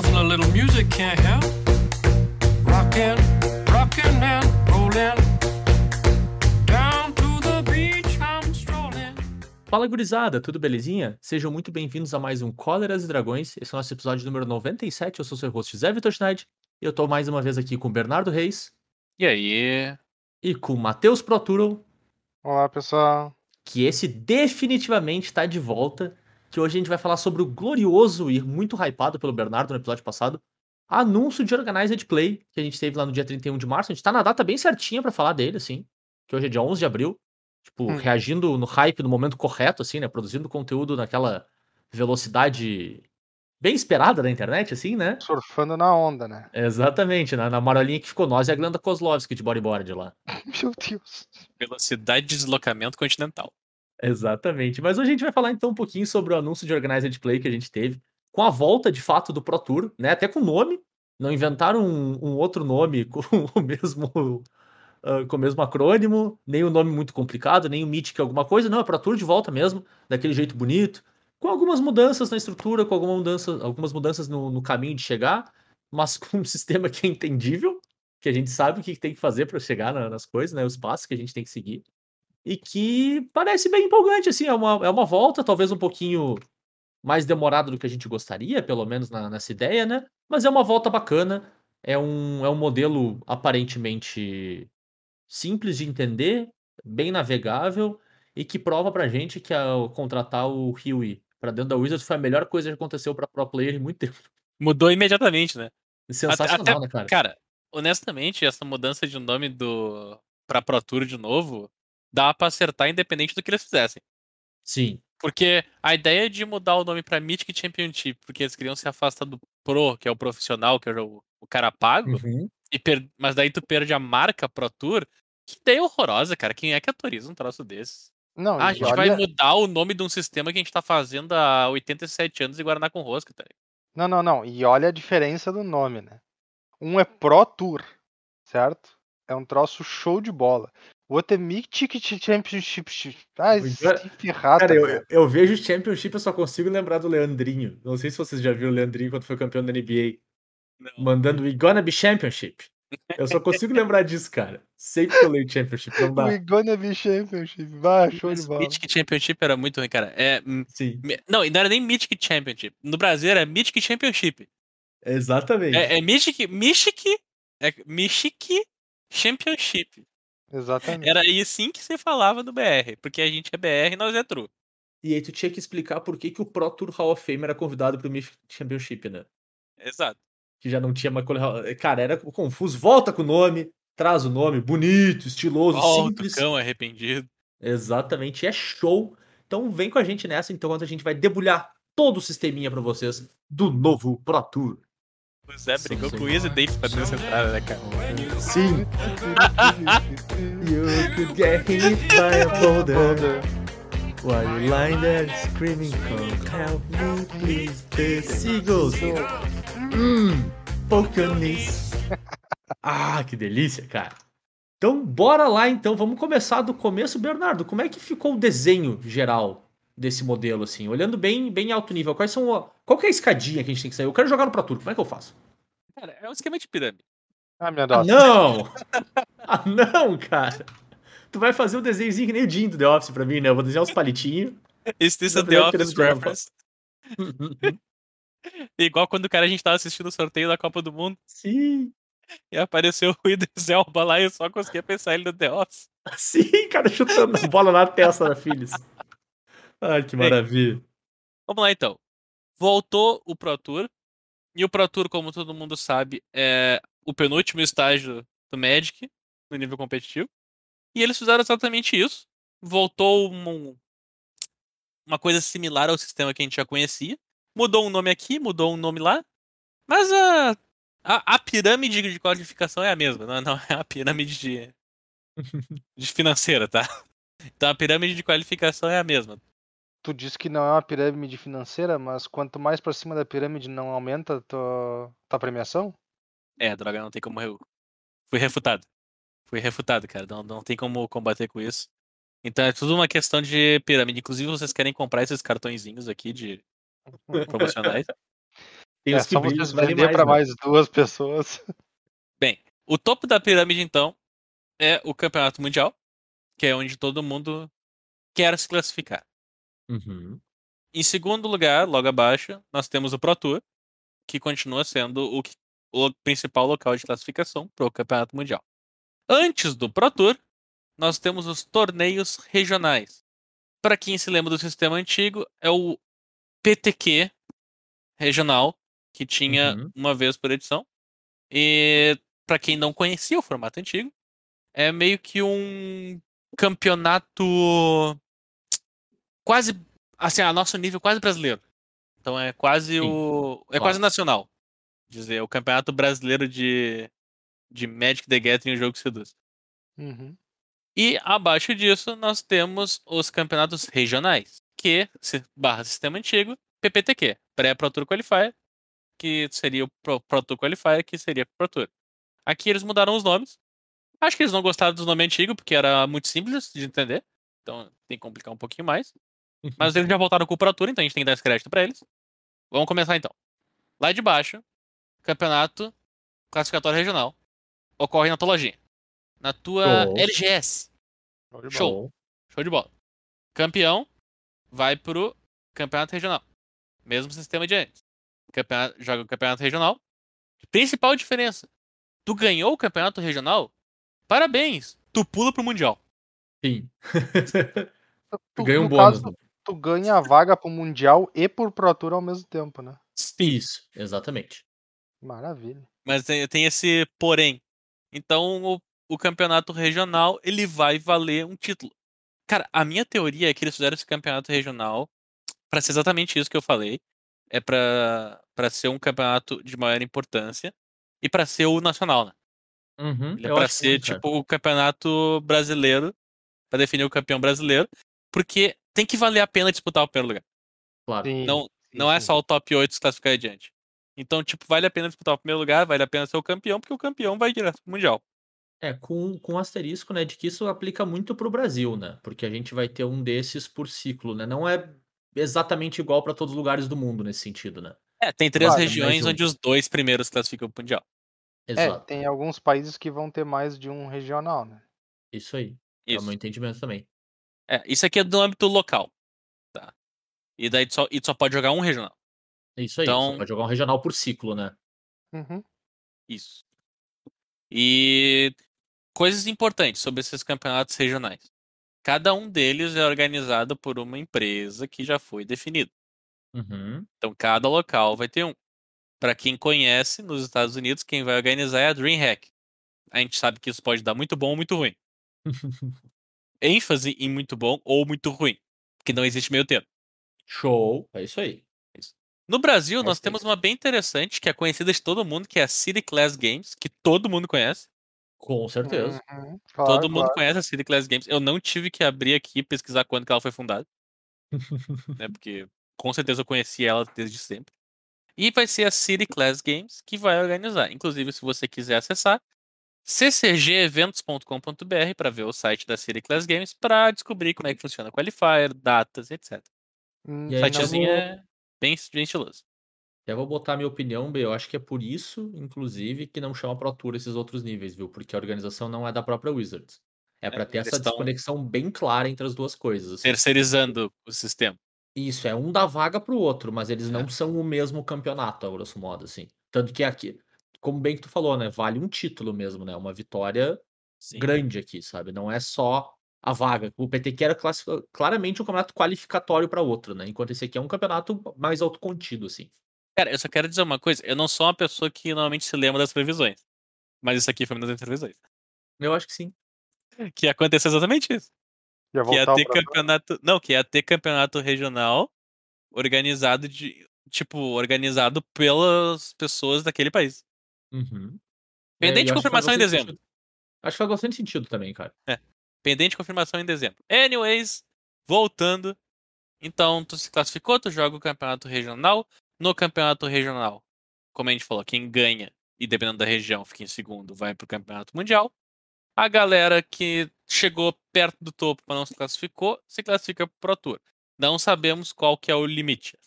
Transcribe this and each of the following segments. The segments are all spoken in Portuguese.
nothing a little music can't help. Rockin', rockin' and rollin'. Down to the beach I'm strolling. Fala gurizada, tudo belezinha? Sejam muito bem-vindos a mais um Cóleras e Dragões. Esse é o nosso episódio número 97. Eu sou seu host Zé Vitor Schneid. E eu tô mais uma vez aqui com o Bernardo Reis E aí? e com o Matheus Proturo, Olá, pessoal. que esse definitivamente tá de volta. Que hoje a gente vai falar sobre o glorioso e muito hypado pelo Bernardo no episódio passado. Anúncio de Organized Play, que a gente teve lá no dia 31 de março. A gente tá na data bem certinha pra falar dele, assim. Que hoje é dia 11 de abril. Tipo, Hum. reagindo no hype no momento correto, assim, né? Produzindo conteúdo naquela velocidade bem esperada da internet, assim, né? Surfando na onda, né? Exatamente, na, na marolinha que ficou nós e a Glenda Kozlovski de bodyboard lá. Meu Deus. Velocidade de deslocamento continental. Exatamente. Mas hoje a gente vai falar então um pouquinho sobre o anúncio de Organized Play que a gente teve, com a volta de fato do Pro Tour, né? Até com nome. Não inventaram um, um outro nome com o mesmo. ah, com o mesmo acrônimo, nem um nome muito complicado, nem o Mythic alguma coisa, não, é Pro Tour de volta mesmo, daquele jeito bonito, com algumas mudanças na estrutura, com alguma mudança, algumas mudanças no, no caminho de chegar, mas com um sistema que é entendível, que a gente sabe o que tem que fazer para chegar na- nas coisas, né, os passos que a gente tem que seguir e que parece bem empolgante, assim, é uma, é uma volta, talvez um pouquinho mais demorada do que a gente gostaria, pelo menos na- nessa ideia, né? Mas é uma volta bacana, é um, é um modelo aparentemente simples de entender, bem navegável e que prova pra gente que ao contratar o Huey pra dentro da Wizards foi a melhor coisa que aconteceu pra pro player em muito tempo. Mudou imediatamente, né? Sensacional, até- né, cara? Cara, honestamente, essa mudança de nome do pra Pro Tour de novo dá pra acertar independente do que eles fizessem. Sim. Porque a ideia de mudar o nome pra Mythic Championship, porque eles queriam se afastar do Pro, que é o profissional, que é o, o cara pago, Uhum. e per- mas daí tu perde a marca Pro Tour. Que ideia horrorosa, cara. Quem é que autoriza um troço desses? Não, Ah, a gente vai olha... mudar o nome de um sistema que a gente tá fazendo há 87 anos e Guaraná com rosca, tá? ligado? Não, não, não. E olha a diferença do nome, né? Um é Pro Tour, certo? É um troço show de bola. O outro é Mythic Championship. Ah, bem. ferrar, Cara, eu, eu vejo Championship, eu só consigo lembrar do Leandrinho. Não sei se vocês já viram o Leandrinho quando foi campeão da NBA. Não. Mandando We Gonna Be Championship. Eu só consigo lembrar disso, cara. Sempre que eu leio Championship, não dá. We gonna be championship. Vai, show de bola. Mythic Championship era muito ruim, cara. É, hum, Sim, não, e não era nem Mythic Championship. No Brasil era Mythic Championship. exatamente. É, é Mythic, Mythic, é Mythic Championship. Exatamente. Era assim que se falava no BR, porque a gente é BR e nós é true. E aí tu tinha que explicar por que, que o Pro Tour Hall of Fame era convidado pro Mythic Championship, né? Exato. Que já não tinha mais... Cara, era confuso. Volta com o nome, traz o nome, bonito, estiloso, o simples. cão arrependido. Exatamente, é show. Então vem com a gente nessa, então, enquanto a gente vai debulhar todo o sisteminha pra vocês do novo Pro Tour. O Zé brigou Sim, com o. Easy Dave pra nessa entrada, né, cara? Sim. You could get hit by a boulder While you lying there screaming Come help me please The seagulls Hum, knees Ah, que delícia, cara Então bora lá então, vamos começar do começo Bernardo, como é que ficou o desenho geral desse modelo, assim? Olhando bem, bem alto nível, quais são a... Qual que é a escadinha que a gente tem que sair? Eu quero jogar no Pro Tour, como é que eu faço? Cara, é um esquema de pirâmide. Ah, minha Ah, nossa. não! Ah, não, cara! Tu vai fazer um desenhozinho que nem o Jim do The Office pra mim, né? Eu vou desenhar uns palitinhos. Is this a Não, The Office reference? Igual quando o cara a gente tava assistindo o sorteio da Copa do Mundo Sim, e apareceu o Idris Elba lá e eu só conseguia pensar ele no The Office. sim, cara, chutando a bola na testa da Phyllis. Ai, que maravilha. Vamos lá então. Voltou o Pro Tour. E o Pro Tour, como todo mundo sabe, é o penúltimo estágio do Magic no nível competitivo. E eles fizeram exatamente isso. Voltou um- uma coisa similar ao sistema que a gente já conhecia. Mudou um nome aqui, mudou um nome lá. Mas a, a, a pirâmide de qualificação é a mesma, não, não é a pirâmide de, de financeira, tá? Então a pirâmide de qualificação é a mesma. Tu disse que não é uma pirâmide financeira, mas quanto mais pra cima da pirâmide não aumenta a tua, tua premiação? É, droga, não tem como. Eu... Fui refutado. Fui refutado, cara. Não, não tem como combater com isso. Então é tudo uma questão de pirâmide. Inclusive, vocês querem comprar esses cartõezinhos aqui de promocionais. Tem É os que só vocês vender pra né? mais duas pessoas. O topo da pirâmide, então, é o campeonato mundial, que é onde todo mundo quer se classificar. Uhum. Em segundo lugar, logo abaixo, nós temos o Pro Tour, que continua sendo o, que- o principal local de classificação para o campeonato mundial. Antes do Pro Tour, nós temos os torneios regionais. Para quem se lembra do sistema antigo, é o PTQ regional, que tinha Uhum. uma vez por edição. E para quem não conhecia o formato antigo, é meio que um campeonato quase assim, a nosso nível quase brasileiro. Então é quase Sim, o é claro. quase nacional. Dizer, o campeonato brasileiro de de Magic the Gathering, o jogo que seduz. Uhum. E abaixo disso, nós temos os campeonatos regionais, que, se- barra sistema antigo, PPTQ, Pré-Pro Tour Qualifier, que seria o Pro, Pro Tour Qualifier, que seria Pro Tour. Aqui eles mudaram os nomes. Acho que eles não gostaram dos nomes antigos, porque era muito simples de entender. Então tem que complicar um pouquinho mais. Mas eles já voltaram com o Pro Tour, então a gente tem que dar esse crédito pra eles. Vamos começar então. Lá de baixo, campeonato classificatório regional. Ocorre na tua lojinha. Na tua Show. LGS. Show de Show. bola. Show de bola. Campeão vai pro campeonato regional. Mesmo sistema de antes. Campeonato, joga o campeonato regional. Principal diferença. Tu ganhou o campeonato regional? Parabéns. Tu pula pro mundial. Sim. Tu, Ganha um bônus. caso, né? Tu ganha a vaga pro Mundial e pro Pro Tour ao mesmo tempo, né? Isso, exatamente. Maravilha. Mas tem, tem esse porém. Então o, o campeonato regional ele vai valer um título. Cara, a minha teoria é que eles fizeram esse campeonato regional pra ser exatamente isso que eu falei. É pra para ser um campeonato de maior importância e pra ser o nacional, né? Uhum, Ele é que ser sim, tipo o campeonato brasileiro, pra definir o campeão brasileiro, porque tem que valer a pena disputar o primeiro lugar. Claro. Sim, Não, sim, não é só o top 8 se classificar adiante. Então, tipo, vale a pena disputar o primeiro lugar, vale a pena ser o campeão, porque o campeão vai direto pro Mundial. É, com, com asterisco, né, de que isso aplica muito pro Brasil, né? Porque a gente vai ter um desses por ciclo, né? Não é exatamente igual para todos os lugares do mundo nesse sentido, né? É, tem três Claro, regiões um. onde os dois primeiros classificam pro Mundial. É, Exato. tem alguns países que vão ter mais de um regional, né? Isso aí. É o Isso. meu entendimento também. É, isso aqui é do âmbito local. Tá? E daí tu só, e tu só pode jogar um regional. Isso aí. Então- pode jogar um regional por ciclo, né? Uhum. Isso. E coisas importantes sobre esses campeonatos regionais. Cada um deles é organizado por uma empresa que já foi definida. Uhum. Então cada local vai ter um. Para quem conhece, nos Estados Unidos, quem vai organizar é a DreamHack. A gente sabe que isso pode dar muito bom ou muito ruim. ênfase em muito bom ou muito ruim. Porque não existe meio termo. Show. É isso aí. No Brasil, nós Perfeito. temos uma bem interessante, que é conhecida de todo mundo, que é a City Class Games, que todo mundo conhece. Com certeza. Uhum. todo Claro, mundo claro. conhece a City Class Games. Eu não tive que abrir aqui e pesquisar quando que ela foi fundada. né? Porque com certeza eu conheci ela desde sempre. E vai ser a City Class Games que vai organizar. Inclusive, se você quiser acessar, ccgeventos.com.br para ver o site da City Class Games para descobrir como é que funciona o qualifier, datas, etc. Hum, E O sitezinho vou- é bem, bem estiloso. Até vou botar a minha opinião, B. Eu acho que é por isso, inclusive, que não chama Pro Tour esses outros níveis, viu? Porque a organização não é da própria Wizards. É pra ter eles essa desconexão bem clara entre as duas coisas. assim. Terceirizando o sistema. Isso, é um dá vaga pro outro, mas eles É. não são o mesmo campeonato, a grosso modo, assim. Tanto que aqui, como bem que tu falou, né? Vale um título mesmo, né? Uma vitória Sim. grande aqui, sabe? Não é só a vaga. O PTQ era classi- claramente um campeonato qualificatório para outro, né? Enquanto esse aqui é um campeonato mais autocontido, assim. Cara, eu só quero dizer uma coisa. Eu não sou uma pessoa que normalmente se lembra das previsões. Mas isso aqui foi uma das previsões. Eu acho que sim. Que aconteceu exatamente isso. Já Que ia voltar ter pra- campeonato. Não, que ia ter campeonato regional organizado de. Tipo, organizado pelas pessoas daquele país. Uhum. Pendente É, e eu de confirmação em dezembro. sentido. Acho que faz bastante sentido também, cara. Pendente de confirmação em dezembro. Anyways, voltando. Então, tu se classificou, tu joga o campeonato regional. No campeonato regional, como a gente falou, quem ganha, e dependendo da região, fica em segundo, vai pro campeonato mundial. A galera que chegou perto do topo, mas não se classificou, se classifica pro Pro Tour. Não sabemos qual que é o limite.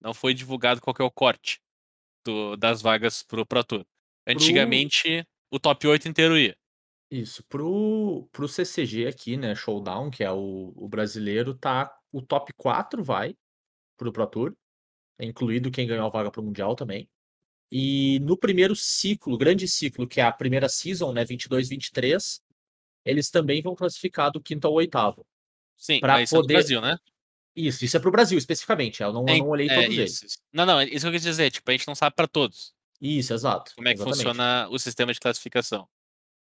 Não foi divulgado qual que é o corte. do- das vagas pro Pro Tour. Antigamente, o top 8 inteiro ia. Isso, pro, pro CCG aqui, né, Showdown, que é o, o brasileiro, tá o top 4 vai pro Pro Tour, é incluído quem ganhou a vaga pro Mundial também. E no primeiro ciclo, grande ciclo, que é a primeira season, né, 22, 23, eles também vão classificar do quinto ao oitavo. Sim, Pra mas isso é poder- Brasil, né? Isso, isso é pro Brasil especificamente, eu não, eu não olhei É, todos eles. isso, isso. Não, não, isso que eu quis dizer. Tipo, a gente não sabe pra todos Isso, exato. como é que exatamente. funciona o sistema de classificação.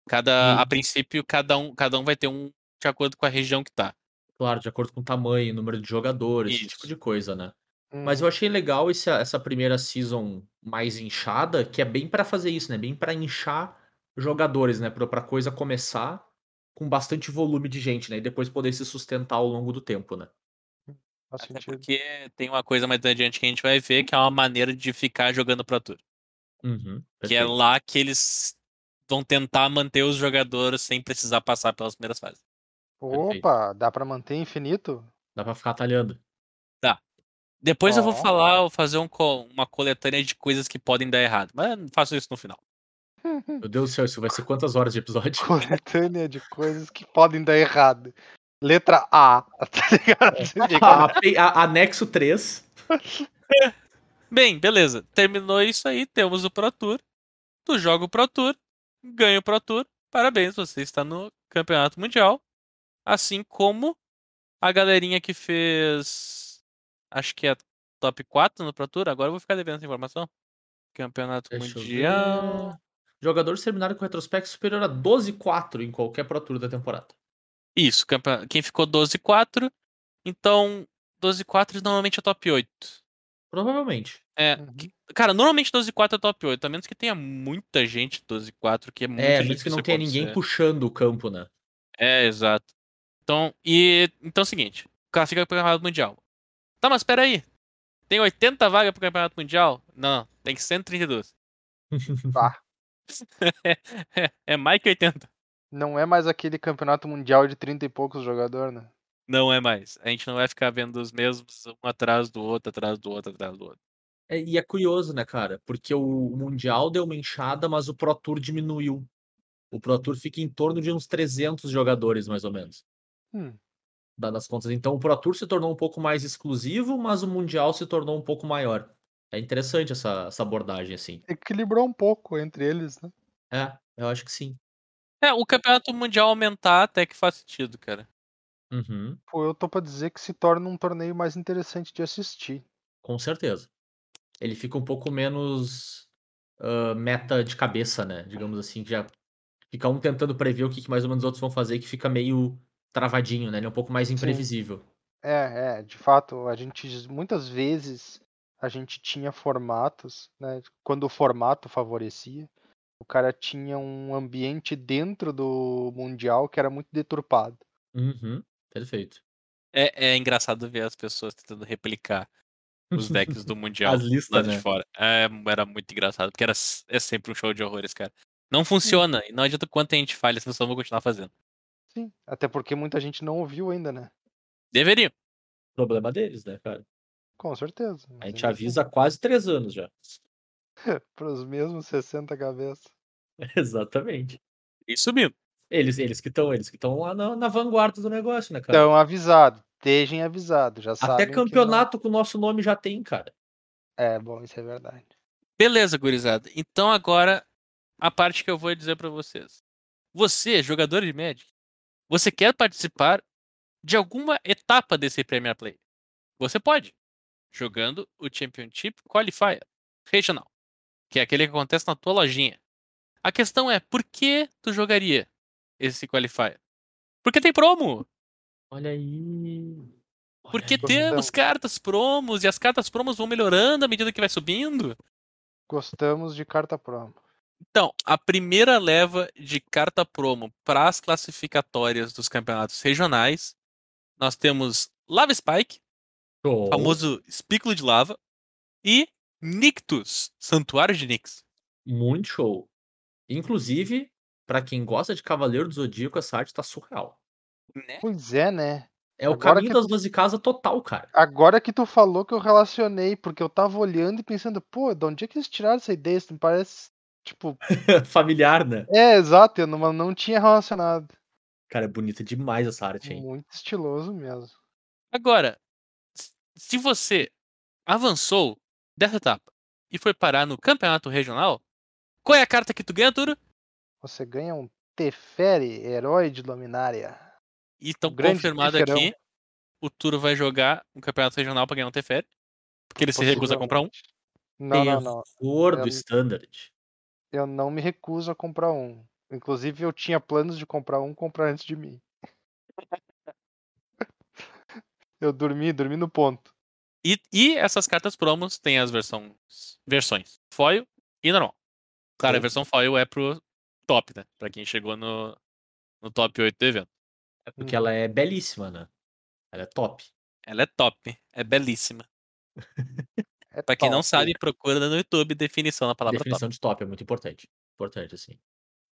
Cada, E- a princípio, cada um, cada um vai ter um de acordo com a região que tá. Claro, de acordo com o tamanho, número de jogadores, esse tipo Isso. de coisa, né? Hum, Mas eu achei legal esse- essa primeira season mais inchada, que é bem pra fazer isso, né? Bem pra inchar jogadores, né? Pra pra coisa começar com bastante volume de gente, né? E depois poder se sustentar ao longo do tempo, né? faz Até porque tem uma coisa mais adiante que a gente vai ver, que é uma maneira de ficar jogando Pro Tour. Uhum, Que é perfeito. lá que eles vão tentar manter os jogadores sem precisar passar pelas primeiras fases. perfeito. Opa, dá pra manter infinito? Dá pra ficar atalhando. Depois eu vou falar, vou fazer um uma coletânea de coisas que podem dar errado. Mas eu faço isso no final. Meu Deus do céu, isso vai ser quantas horas de episódio? Coletânea de coisas que podem dar errado. Letra A, tá ligado? Você fica- A, a- anexo 3. Bem, beleza. Terminou isso aí, temos o Pro Tour. Tu joga o Pro Tour, ganha o Pro Tour. Parabéns, você está no Campeonato Mundial. Assim como a galerinha que fez. Acho que é top 4 no Pro Tour. Agora eu vou ficar devendo essa informação. Campeonato Deixa Mundial. Jogadores terminaram com retrospecto superior a 12-4 em qualquer Pro Tour da temporada. Isso, campe- quem ficou 12-4. Então, 12-4 normalmente é top 8. Provavelmente. É, Uhum. cara, normalmente 12-4 é top 8, a menos que tenha muita gente 12-4, que é muito É, difícil mesmo que não tenha ninguém puxando o campo, né? É, exato. Então, e então é o seguinte, o cara fica pro Campeonato Mundial. Tá, mas peraí. Tem 80 vagas pro Campeonato Mundial? Não, tem 132. Tá. é, é mais que 80. Não é mais aquele campeonato mundial de 30 e poucos jogadores, né? Não é mais. A gente não vai ficar vendo os mesmos um atrás do outro, atrás do outro, atrás do outro. É, e é curioso, né, cara? Porque o Mundial deu uma inchada, mas o Pro Tour diminuiu. O Pro Tour fica em torno de uns 300 jogadores, mais ou menos. Hum. Dadas as contas. Então o Pro Tour se tornou um pouco mais exclusivo, mas o Mundial se tornou um pouco maior. É interessante essa, essa abordagem, assim. Equilibrou um pouco entre eles, né? É, eu acho que sim. É, o Campeonato Mundial aumentar até que faz sentido, cara. Uhum, Pô, eu tô pra dizer que se torna um torneio mais interessante de assistir. com certeza. Ele fica um pouco menos ah, meta de cabeça, né? Digamos assim, que já fica um tentando prever o que, que mais ou menos os outros vão fazer, que fica meio travadinho, né? Ele é um pouco mais imprevisível. É, é, de fato, a gente muitas vezes a gente tinha formatos, né? Quando o formato favorecia, o cara tinha um ambiente dentro do mundial que era muito deturpado. Uhum, perfeito. É, é engraçado ver as pessoas tentando replicar os decks do Mundial As lá listas, de né? fora. É, era muito engraçado, porque era, é sempre um show de horrores, cara. Não funciona, e não adianta o quanto a gente falha, as pessoas vão continuar fazendo. Sim, até porque muita gente não ouviu ainda, né? Deveriam. Problema deles, né, cara? Com certeza. A gente avisa há quase três anos já. Para os mesmos 60 cabeças. Exatamente. E subindo. Eles, eles que estão, eles que estão lá na, na vanguarda do negócio, né, cara? Então, avisado. Estejam avisados. Já sabem Até campeonato com o nosso nome já tem, cara. É, bom, isso é verdade. Beleza, gurizada. Então agora a parte que eu vou dizer pra vocês. Você, jogador de Magic, você quer participar de alguma etapa desse Premier Play? Você pode, jogando o Championship Qualifier Regional, que é aquele que acontece na tua lojinha. A questão é, por que tu jogaria esse Qualifier? Porque tem promo. Olha aí. Olha Porque aí. temos cartas promos e as cartas promos vão melhorando à medida que vai subindo. Gostamos de carta promo. Então, a primeira leva de carta promo para as classificatórias dos campeonatos regionais, nós temos Lava Spike, Show. famoso espículo de lava, e Nictus, Santuário de Nix. Muito show. Inclusive, pra quem gosta de Cavaleiro do Zodíaco, essa arte tá surreal. Né? Pois é, né? É o Agora caminho que das tu- duas de casa total, cara. Agora que tu falou que eu relacionei, porque eu tava olhando e pensando, pô, de onde é que eles tiraram essa ideia? Isso me parece, tipo, Familiar, né? é, exato, eu não, não tinha relacionado. Cara, é bonita demais essa arte, hein? Muito estiloso mesmo. Agora, se você avançou dessa etapa e foi parar no campeonato regional, qual é a carta que tu ganha, Turo? Você ganha um Teferi, herói de Luminária. E grande confirmado teferão. aqui, o Turo vai jogar um campeonato regional pra ganhar um Teferi. Porque ele se recusa a comprar um. Não, não, não. Terror do Eu- Standard. Eu não me recuso a comprar um. Inclusive, eu tinha planos de comprar um, comprar antes de mim. Eu dormi, dormi no ponto. E, e essas cartas promos têm as versões, versões foil e normal. Claro, a Sim. versão foil é pro top, né? Pra quem chegou no, no top 8 do evento. É porque ela é belíssima, né? Ela é top. Ela é top, é belíssima. É Pra quem não top. sabe, procura no YouTube definição da palavra Definição de top é muito importante. Importante, assim.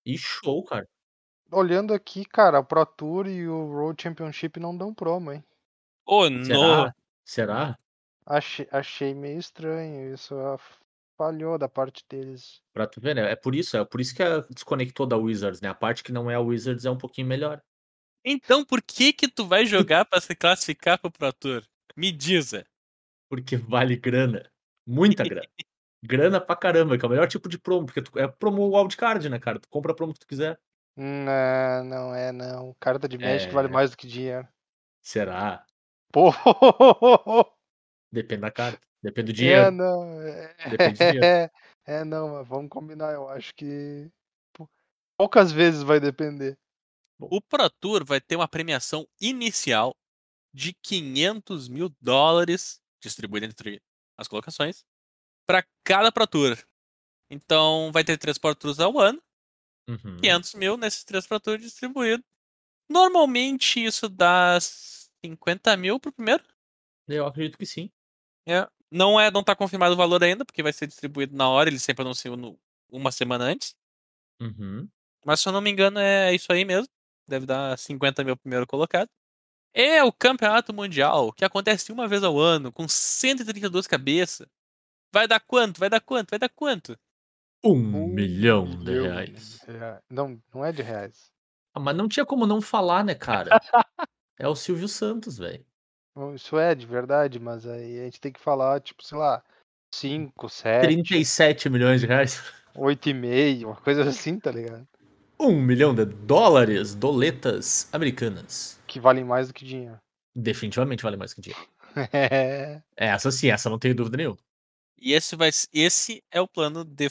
E show, cara. Olhando aqui, cara, o Pro Tour e o World Championship não dão promo, hein? top. Ô, no... Será? Será? Achei, achei meio estranho. Isso falhou da parte deles. Pra tu ver, né? É por isso, é por isso que a- desconectou da Wizards, né? A parte que não é a Wizards é um pouquinho melhor. Então por que que tu vai jogar pra se classificar pro Pro Tour? Me diz, é. Porque vale grana. Muita grana. grana pra caramba, que é o melhor tipo de promo, porque tu, é promo wildcard, né, cara? Tu compra a promo que tu quiser. Não, não é, não. Carta de Magic vale É. mais do que dinheiro. Será? Pô! Depende da carta. Depende do É, dinheiro. não. É, Depende do dinheiro. é, é, não, mas vamos combinar. Eu acho que pou- poucas vezes vai depender. O Pro Tour vai ter uma premiação inicial de 500 mil dólares, distribuída entre as colocações, para cada Pro Tour. Então vai ter três Pro Tours ao ano, Uhum. 500 mil nesses três Pro Tours distribuídos. Normalmente isso dá 50 mil pro primeiro. Eu acredito que sim. É. Não é, não tá confirmado o valor ainda, porque vai ser distribuído na hora, eles sempre anunciam no- uma semana antes. Uhum. Mas se eu não me engano, é isso aí mesmo. Deve dar 50 mil primeiro colocado. É o campeonato mundial, que acontece uma vez ao ano, com 132 cabeças. Vai dar quanto? Vai dar quanto? Vai dar quanto? Um Um milhão de reais. de reais. Não, não é de reais. Ah, mas não tinha como não falar, né, cara? é o Silvio Santos, velho. Isso é de verdade, mas aí a gente tem que falar, tipo, sei lá, 5, 7, 37 milhões de reais. 8,5, uma coisa assim, tá ligado? Um milhão de dólares, doletas americanas. Que valem mais do que dinheiro. Definitivamente vale mais que dinheiro. É. Essa sim, essa não tenho dúvida nenhuma. E esse, vai, esse é o plano de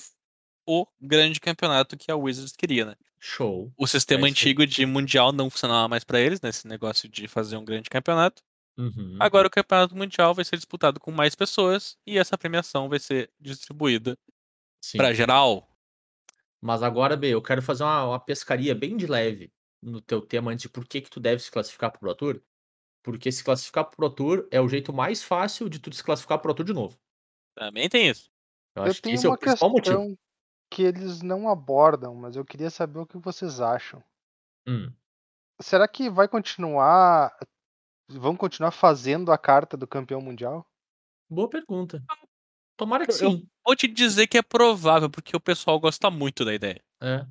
o grande campeonato que a Wizards queria, né? Show. O sistema É antigo de mundial não funcionava mais pra eles, nesse negócio de fazer um grande campeonato. Uhum. Agora o campeonato mundial vai ser disputado com mais pessoas e essa premiação vai ser distribuída pra geral. Mas agora, B, eu quero fazer uma, uma pescaria bem de leve no teu tema antes de por que, que tu deve se classificar pro Pro Tour. Porque se classificar pro Pro Tour é o jeito mais fácil de tu se classificar pro Pro Tour de novo. Também tem isso. Eu Eu acho que tenho esse é uma o principal motivo. questão que eles não abordam, mas eu queria saber o que vocês acham. Hum. Será que vai continuar. Vão continuar fazendo a carta do campeão mundial? Boa pergunta. Tomara que Eu- eu- sim. Vou te dizer que é provável, porque o pessoal gosta muito da ideia. É,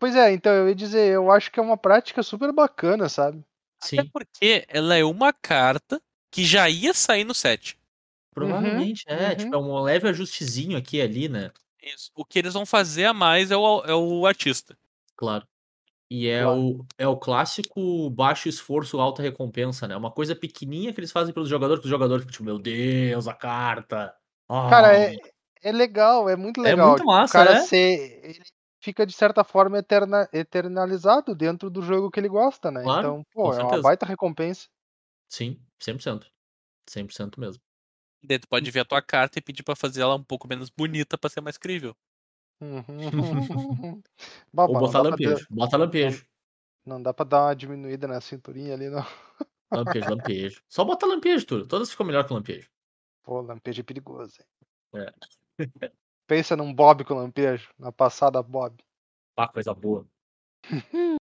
Pois é, então eu ia dizer, eu acho que é uma prática super bacana, sabe? sim. Até porque ela é uma carta que já ia sair no set. Provavelmente, é. uhum. Tipo, é um leve ajustezinho aqui e ali, né? Isso. O que eles vão fazer a mais é o, é o artista. Claro. E é, Claro. o, é o clássico baixo esforço, alta recompensa, né? Uma coisa pequenininha que eles fazem pelos jogadores, que os jogadores ficam tipo, meu Deus, a carta. Cara, Ah, é, é legal, é muito É legal. muito tipo, massa, o cara é? ser. Ele fica, de certa forma, eterna, eternalizado dentro do jogo que ele gosta, né? Claro, então, pô, é uma certeza. baita recompensa. Sim, 100%. 100% mesmo. Daí tu pode ver a tua carta e pedir pra fazer ela um pouco menos bonita pra ser mais crível. Uhum. Ou botar lampejo. Bota lampejo. não dá pra dar uma diminuída na cinturinha ali, não. Lampejo, lampejo. Só bota lampejo, tudo. Todas ficam melhor que lampejo. Pô, lampejo é perigoso. hein? É. Pensa num Bob com lampejo, na passada Bob. Pá, coisa boa.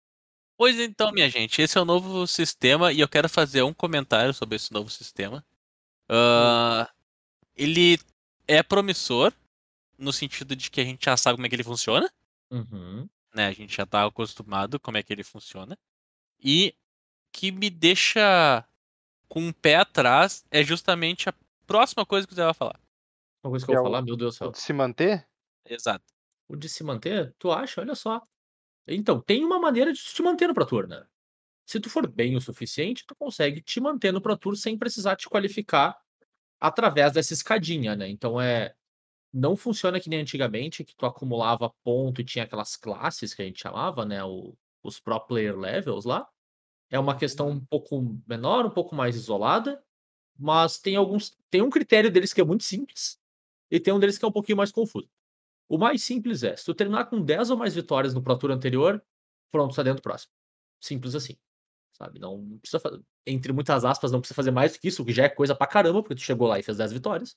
Pois então, minha gente, esse é o novo sistema e eu quero fazer um comentário sobre esse novo sistema. Ah, ele é promissor, no sentido de que a gente já sabe como é que ele funciona, Uhum. né? A gente já tá acostumado como é que ele funciona. E que me deixa com um pé atrás é justamente a próxima coisa que você vai falar. Uma coisa que Que eu é vou o- falar, meu Deus do O céu. de se manter? Exato. O de se manter, tu acha? Olha só. Então, tem uma maneira de te manter no Pro Tour, né? Se tu for bem o suficiente, tu consegue te manter no Pro Tour sem precisar te qualificar através dessa escadinha, né? Então é. Não funciona que nem antigamente, que tu acumulava ponto e tinha aquelas classes que a gente chamava, né? o- os Pro Player Levels lá. É uma questão um pouco menor, um pouco mais isolada, mas tem alguns. Tem um critério deles que é muito simples, e tem um deles que é um pouquinho mais confuso. O mais simples é, se tu terminar com 10 ou mais vitórias no Pro Tour anterior, pronto, tá dentro do próximo. Simples assim. Sabe? Não precisa fazer, entre muitas aspas, não precisa fazer mais do que isso, o que já é coisa pra caramba, porque tu chegou lá e fez 10 vitórias.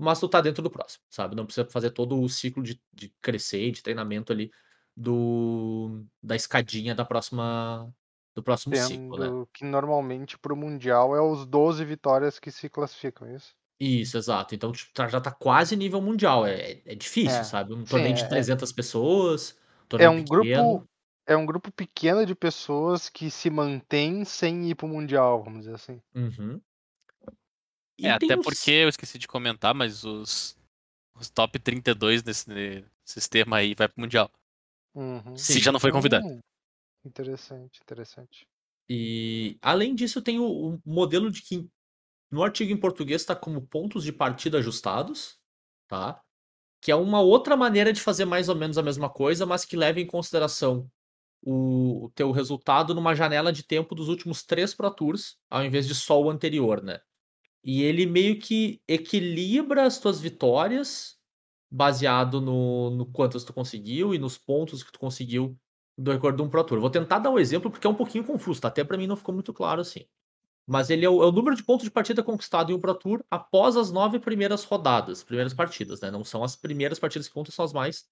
Mas tu tá dentro do próximo, sabe? Não precisa fazer todo o ciclo de, de crescer, de treinamento ali do da escadinha da próxima do próximo ciclo, né? Que normalmente pro Mundial é os 12 vitórias que se classificam, é isso? Isso, exato. Então tipo, tá- já tá quase nível mundial. É, é difícil, É, sabe? Um sim, torneio é- de é- 300 pessoas, É torneio um pequeno. grupo. É um grupo pequeno de pessoas que se mantém sem ir pro Mundial, vamos dizer assim. Uhum. E é, até uns- porque eu esqueci de comentar, mas os, os top 32 desse sistema aí vai pro Mundial. Uhum. Se já não foi convidado. Hum, interessante, interessante. E além disso, tem o, o modelo de que no artigo em português está como pontos de partida ajustados, tá? Que é uma outra maneira de fazer mais ou menos a mesma coisa, mas que leva em consideração o, o teu resultado numa janela de tempo dos últimos três Pro Tours, ao invés de só o anterior, né? E ele meio que equilibra as tuas vitórias baseado no, no quantas tu conseguiu e nos pontos que tu conseguiu do recorde de um Pro Tour. Vou tentar dar um exemplo porque é um pouquinho confuso, tá? Até pra mim não ficou muito claro assim. Mas ele é o, é o número de pontos de partida conquistado em um Pro Tour após as nove primeiras rodadas, primeiras partidas, né? Não são as primeiras partidas que contam, são as mais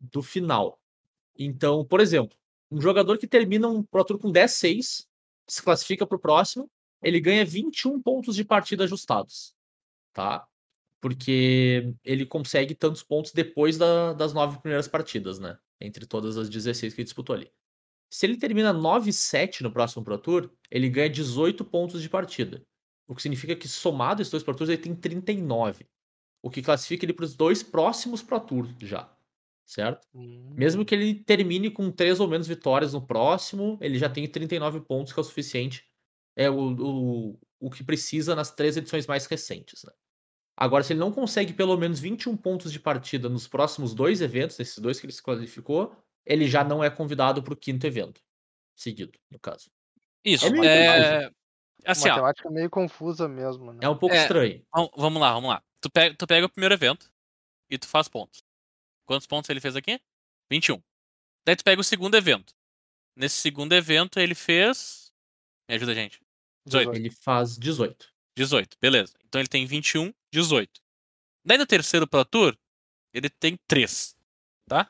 do final. Então, por exemplo, um jogador que termina um Pro Tour com 10-6, se classifica pro próximo, ele ganha 21 pontos de partida ajustados, tá? Porque ele consegue tantos pontos depois da- das nove primeiras partidas, né? Entre todas as 16 que ele disputou ali. Se ele termina 9-7 no próximo Pro Tour, ele ganha 18 pontos de partida. O que significa que somado esses dois Pro Tours, ele tem 39. O que classifica ele para os dois próximos Pro Tour já. Certo? Mesmo que ele termine com três ou menos vitórias no próximo, ele já tem 39 pontos, que é o suficiente. É o, o, o que precisa nas três edições mais recentes. Né? Agora, se ele não consegue pelo menos 21 pontos de partida nos próximos dois eventos, nesses dois que ele se qualificou, ele já não é convidado para o quinto evento. Seguido, no caso. Isso. É meio É, assim, ó, Matemática meio confusa mesmo, né? É um pouco É. estranho. Vam- Vamos lá, vamos lá. Tu pega, tu pega o primeiro evento e tu faz pontos. Quantos pontos ele fez aqui? 21. Daí tu pega o segundo evento. Nesse segundo evento ele fez. Me ajuda, gente. 18. Ele faz 18. 18, beleza. Então ele tem 21, 18. Daí no terceiro Pro Tour, ele tem 3. Tá?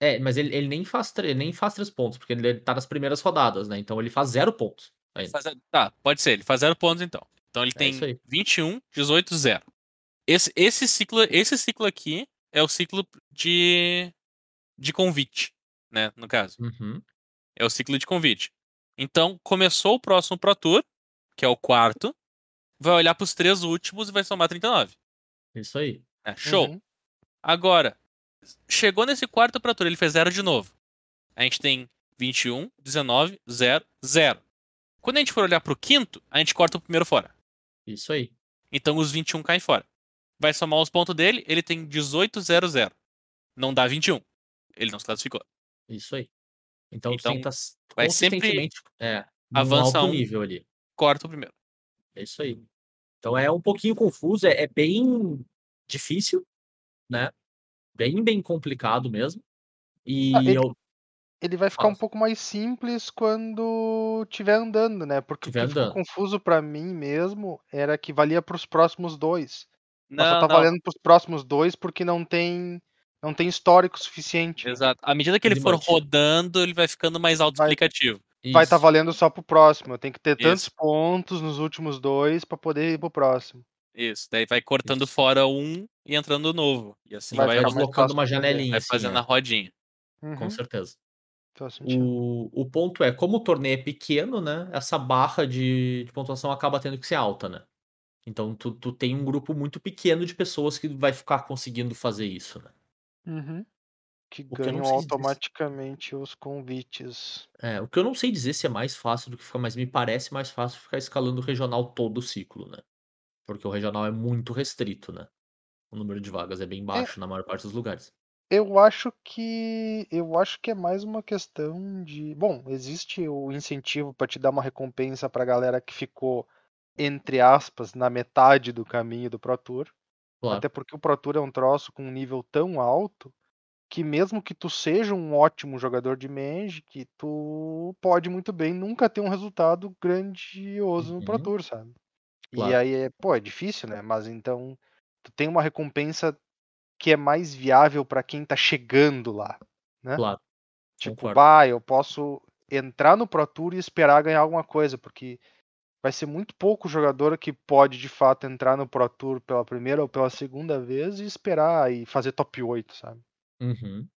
É, mas ele, ele nem, faz tre- nem faz três pontos, porque ele tá nas primeiras rodadas, né? Então ele faz zero pontos. ainda. Faz- Tá, pode ser, ele faz 0 pontos então. Então ele É tem isso aí. 21, 18, 0. Esse, esse, ciclo, esse ciclo aqui é o ciclo de, de convite, né? No caso. Uhum. É o ciclo de convite. Então, começou o próximo Pro Tour, que é o quarto, vai olhar pros três últimos e vai somar 39. Isso aí. É, show. Uhum. Agora, chegou nesse quarto Tour, ele fez zero de novo. A gente tem 21, 19, 0, 0. Quando a gente for olhar pro quinto, a gente corta o primeiro fora. Isso aí. Então os 21 caem fora. Vai somar os pontos dele, ele tem 18, 0, 0. Não dá 21. Ele não se classificou. Isso aí. Então, Então, estar vai sempre é, avança um. nível ali. Corta o primeiro. É isso aí. Então é um pouquinho confuso, é, é bem difícil, né? Bem, bem complicado mesmo. E Ah, ele- eu Ele vai ficar um pouco mais simples quando tiver andando, né? Porque Tiver o que ficou andando. confuso pra mim mesmo era que valia pros próximos dois. Mas só Não, tá não. valendo pros próximos dois porque não tem não tem histórico suficiente. Exato. À medida que ele for Limite. rodando, ele vai ficando mais autoexplicativo. Vai estar Isso. valendo só pro próximo. Eu tenho que ter tantos Isso. pontos nos últimos dois pra poder ir pro próximo. Isso. Daí vai cortando Isso. fora um e entrando novo. E assim Vai vai, fácil uma janelinha, vai assim, fazendo é, a rodinha. com Uhum, certeza. faz sentido. O, o ponto é, como o torneio é pequeno, né? Essa barra de, de pontuação acaba tendo que ser alta, né? Então tu, tu tem um grupo muito pequeno de pessoas que vai ficar conseguindo fazer isso, né? Uhum. Que O que ganham dizer se- automaticamente os convites. É, o que eu não sei dizer se é mais fácil do que ficar, mas me parece mais fácil ficar escalando o regional todo o ciclo, né? Porque o regional é muito restrito, né? O número de vagas é bem baixo na maior parte dos lugares. Eu acho que eu acho que é mais uma questão de, bom, existe o incentivo para te dar uma recompensa pra galera que ficou entre aspas na metade do caminho do Pro Tour, Claro. até porque o Pro Tour é um troço com um nível tão alto que mesmo que tu seja um ótimo jogador de Magic, tu pode muito bem nunca ter um resultado grandioso no Pro Uhum. Tour, sabe? E Claro. aí é, pô, é difícil, né? Mas então tu tem uma recompensa que é mais viável pra quem tá chegando lá, né? Claro. Tipo, Concordo. bah, eu posso entrar no Pro Tour e esperar ganhar alguma coisa, porque vai ser muito pouco jogador que pode de fato entrar no Pro Tour pela primeira ou pela segunda vez e esperar e fazer top 8, sabe? Uhum.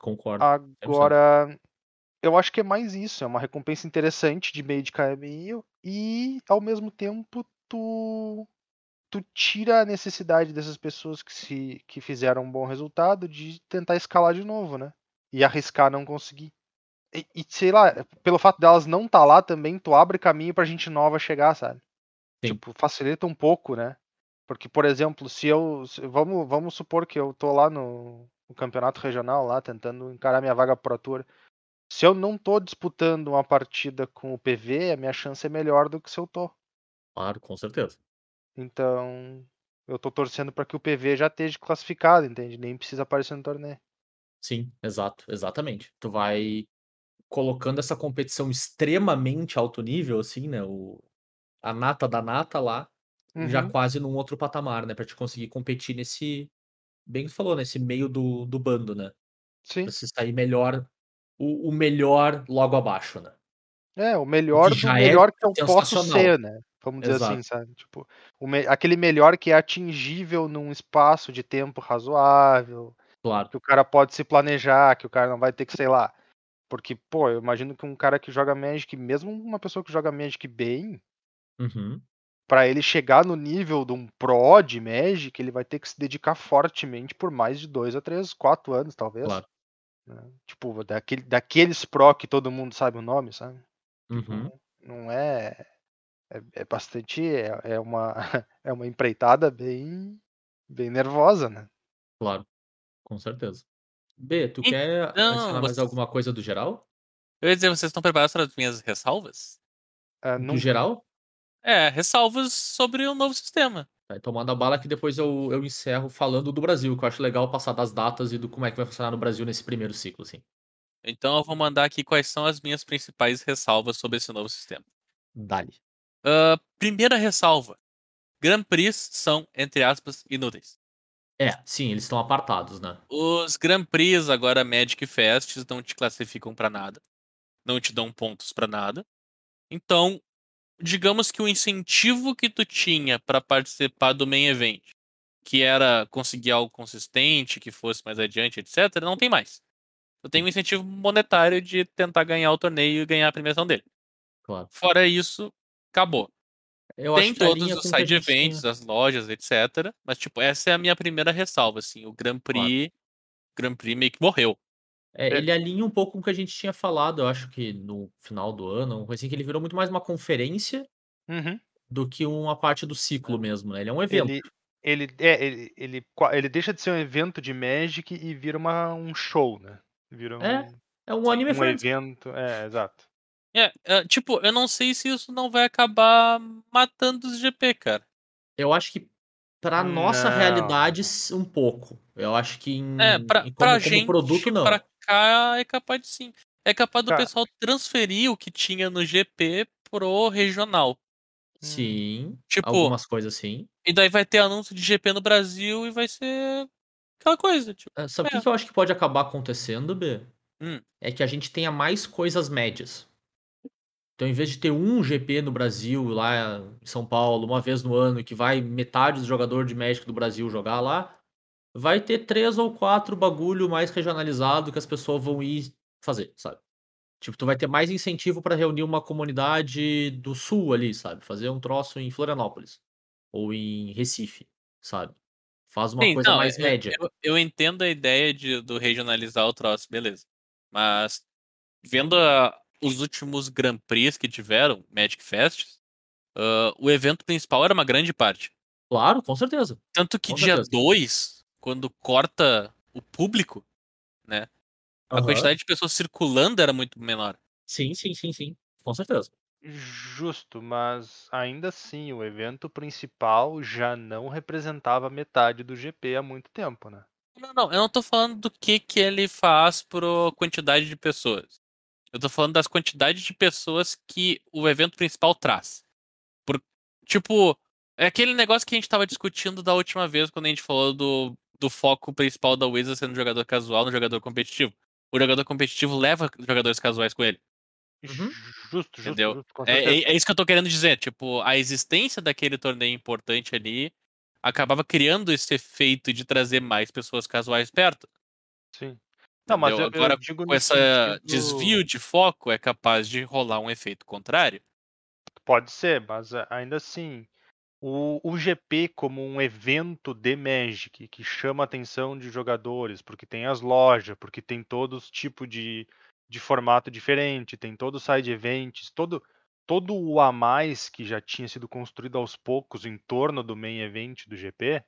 Concordo. 100%. Agora, eu acho que é mais isso, é uma recompensa interessante de meio de caminho e ao mesmo tempo tu tu tira a necessidade dessas pessoas que se que fizeram um bom resultado de tentar escalar de novo, né? E arriscar não conseguir. E, e, sei lá, pelo fato delas não estar tá lá também, tu abre caminho pra gente nova chegar, sabe? Sim. Tipo, facilita um pouco, né? Porque, por exemplo, se eu. se- vamos, vamos supor que eu tô lá no, no campeonato regional, lá, tentando encarar minha vaga pro Tour. Se eu não tô disputando uma partida com o PV, a minha chance é melhor do que se eu tô. Claro, com certeza. Então, eu tô torcendo pra que o PV já esteja classificado, entende? Nem precisa aparecer no torneio. Sim, exato, exatamente. Tu vai colocando essa competição extremamente alto nível, assim, né? O, a nata da nata lá, já Uhum. quase num outro patamar, né? Pra te conseguir competir nesse. Bem que tu falou, nesse meio do, do bando, né? Sim. Pra se sair melhor. O, o melhor logo abaixo, né? É, o melhor do é melhor que eu posso ser, né? Vamos dizer Exato. assim, sabe? Tipo, me- aquele melhor que é atingível num espaço de tempo razoável, Claro. que o cara pode se planejar, que o cara não vai ter que, sei lá. Porque, pô, eu imagino que um cara que joga Magic, mesmo uma pessoa que joga Magic bem, Uhum. Pra ele chegar no nível de um pro de Magic, ele vai ter que se dedicar fortemente por mais de dois a três, quatro anos, talvez. Claro. né? Tipo, daquele, daqueles pro que todo mundo sabe o nome, sabe? Tipo, Uhum. não é, é. É bastante. É, é uma, é uma empreitada bem. Bem nervosa, né? Claro. Com certeza. B, tu Então, quer adicionar mais alguma coisa do geral? Eu ia dizer, vocês estão preparados para as minhas ressalvas? Ah, Do nunca. geral? É, ressalvas sobre o novo sistema. Tá, então manda bala que depois eu, eu encerro falando do Brasil, que eu acho legal passar das datas e do como é que vai funcionar no Brasil nesse primeiro ciclo, assim. Então eu vou mandar aqui quais são as minhas principais ressalvas sobre esse novo sistema. Dali. Ah, primeira ressalva: Grand Prix são, entre aspas, inúteis. É, sim, eles estão apartados, né? Os Grand Prix, agora Magic Fests, não te classificam pra nada. Não te dão pontos pra nada. Então, digamos que o incentivo que tu tinha pra participar do main event, que era conseguir algo consistente, que fosse mais adiante, etc., não tem mais. Tu tem um incentivo monetário de tentar ganhar o torneio e ganhar a premiação dele. Claro. Fora isso, acabou. Eu tem todos os side events, tinha- as lojas, etc. Mas, tipo, essa é a minha primeira ressalva, assim. O Grand Prix. Grand Prix meio que morreu. É, É. ele alinha um pouco com o que a gente tinha falado, eu acho que no final do ano, uma coisa assim, que ele virou muito mais uma conferência Uhum. do que uma parte do ciclo mesmo, né? Ele é um evento. Ele, ele, é, ele, ele, ele deixa de ser um evento de Magic e vira uma, um show, né? Vira um, É, É um anime um friends. evento. É, exato. É, é, tipo, eu não sei se isso não vai acabar matando os GP, cara. Eu acho que pra nossa Não. realidade, um pouco. Eu acho que em, É, pra, em pra como, como gente, produto, não. pra é capaz de sim. É capaz do Cara. pessoal transferir o que tinha no GP pro regional. Sim, Tipo, algumas coisas sim. e daí vai ter anúncio de GP no Brasil e vai ser aquela coisa, tipo. Ah, Sabe o que É. que eu acho que pode acabar acontecendo, B? Hum. É que a gente tenha mais coisas médias. Então, em vez de ter um GP no Brasil, lá em São Paulo, uma vez no ano, que vai metade dos jogadores de Magic do Brasil jogar lá, vai ter três ou quatro bagulho mais regionalizado que as pessoas vão ir fazer, sabe? Tipo, tu vai ter mais incentivo para reunir uma comunidade do sul ali, sabe? Fazer um troço em Florianópolis ou em Recife, sabe? Faz uma Sim, coisa não, mais eu, média. eu, eu entendo a ideia de, do regionalizar o troço, beleza. Mas vendo a- os últimos Grand Prix que tiveram, Magic Fest, ah, o evento principal era uma grande parte. Claro, com certeza. Tanto que Com dia certeza. 2, quando corta o público, né? A Aham. quantidade de pessoas circulando era muito menor. Sim, sim, sim, sim. Com certeza. Justo, mas ainda assim, o evento principal já não representava metade do GP há muito tempo, né? Não, não, eu não tô falando do que, que ele faz por quantidade de pessoas. Eu tô falando das quantidades de pessoas que o evento principal traz. Por, tipo, é aquele negócio que a gente tava discutindo da última vez quando a gente falou do, do foco principal da Wizards sendo jogador casual no jogador competitivo. O jogador competitivo leva jogadores casuais com ele. Uhum. Justo, justo, Entendeu? justo, com É, é, é isso que eu tô querendo dizer. Tipo, a existência daquele torneio importante ali acabava criando esse efeito de trazer mais pessoas casuais perto. Sim. Não, mas eu, eu Agora, digo com esse sentido- desvio de foco, é capaz de rolar um efeito contrário. Pode ser, mas a- ainda assim, o, o GP como um evento de Magic que chama a atenção de jogadores, porque tem as lojas, porque tem todos tipo de, de formato diferente, tem todos os side events, todo, todo o a mais que já tinha sido construído aos poucos em torno do main event do GP,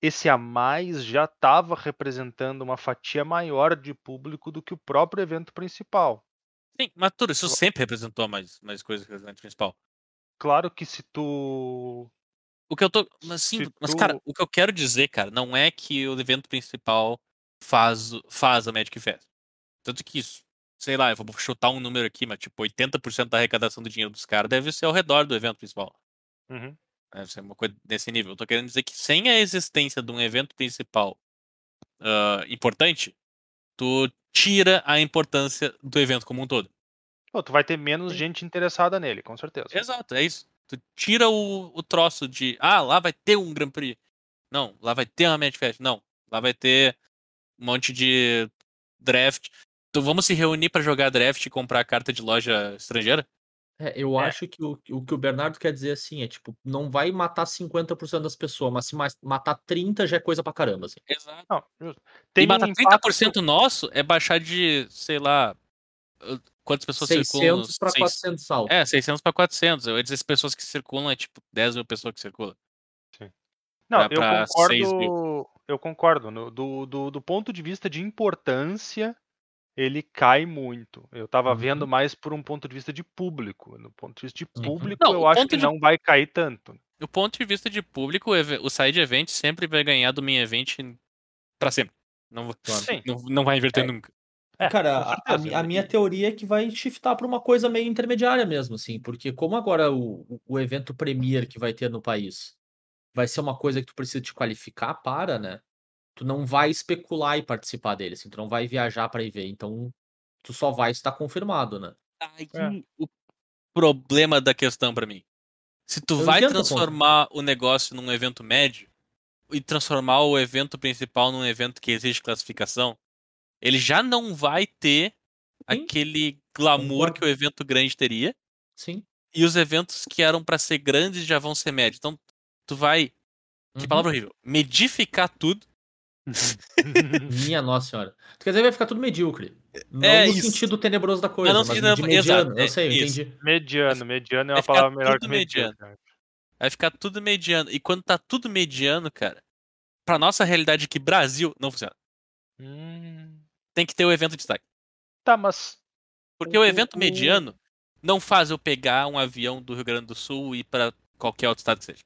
esse a mais já estava representando uma fatia maior de público do que o próprio evento principal. Sim, mas tudo isso sempre representou mais, mais coisas que o evento principal. Claro que se tu O que eu tô. Mas, sim, Se mas, cara, o que eu quero dizer, cara, não é que o evento principal faz, faz a Magic Fest. Tanto que isso, sei lá, eu vou chutar um número aqui, mas tipo, 80% da arrecadação do dinheiro dos caras deve ser ao redor do evento principal. Uhum. Deve ser uma coisa desse nível. Eu tô querendo dizer que sem a existência de um evento principal ah, importante, tu tira a importância do evento como um todo. Pô, tu vai ter menos Sim. gente interessada nele, com certeza. Exato, é isso. Tu tira o, o troço de, ah, lá vai ter um Grand Prix. Não, lá vai ter uma Magic Fest. Não, lá vai ter um monte de draft. Então vamos se reunir pra jogar draft e comprar carta de loja estrangeira? É, eu É. acho que o, o que o Bernardo quer dizer assim é tipo, não vai matar 50% das pessoas, mas se ma- matar 30 já é coisa pra caramba. Assim. Exato. Não. E Tem um matar impacto, 30% nosso é baixar de, sei lá, quantas pessoas circulam? 600 pra Seis- 400 salto. É, 600 pra 400. Eu ia dizer as pessoas que circulam é tipo 10 mil pessoas que circulam. Não, pra- eu pra concordo. Eu concordo. no- do, do, do ponto de vista de importância, ele cai muito. Eu tava Uhum. vendo mais por um ponto de vista de público. No ponto de vista de Uhum. público, Não, eu acho que de- não vai cair tanto. Do ponto de vista de público, o side event sempre vai ganhar do main event pra sempre. Não. Sim. não, não vai inverter É. nunca. É, Cara, a- mi- a minha teoria é que vai shiftar pra uma coisa meio intermediária mesmo, assim, porque como agora o, o- evento Premier que vai ter no país vai ser uma coisa que tu precisa te qualificar para, né? Tu não vai especular e participar dele, assim, tu não vai viajar pra ir ver, então tu só vai estar confirmado, né? Aí É. o problema da questão pra mim. Se tu Eu vai transformar o negócio num evento médio e transformar o evento principal num evento que exige classificação, ele já não vai ter Sim. aquele glamour que o evento grande teria. Sim. E os eventos que eram pra ser grandes já vão ser médios. Então, tu vai. Que Uhum. palavra horrível. Medificar tudo. Minha nossa senhora. Tu quer dizer, vai ficar tudo medíocre. Não É no isso. sentido tenebroso da coisa, não mas, no sentido- de mediano. exato, eu é sei, isso. entendi. Mediano, mediano é uma palavra melhor que tudo mediano. mediano. Vai ficar tudo mediano. E quando tá tudo mediano, cara, pra nossa realidade aqui, Brasil, não funciona. Hum, Tem que ter o evento de destaque. Tá, mas Porque O- evento mediano não faz eu pegar um avião do Rio Grande do Sul e ir pra qualquer outro estado que seja.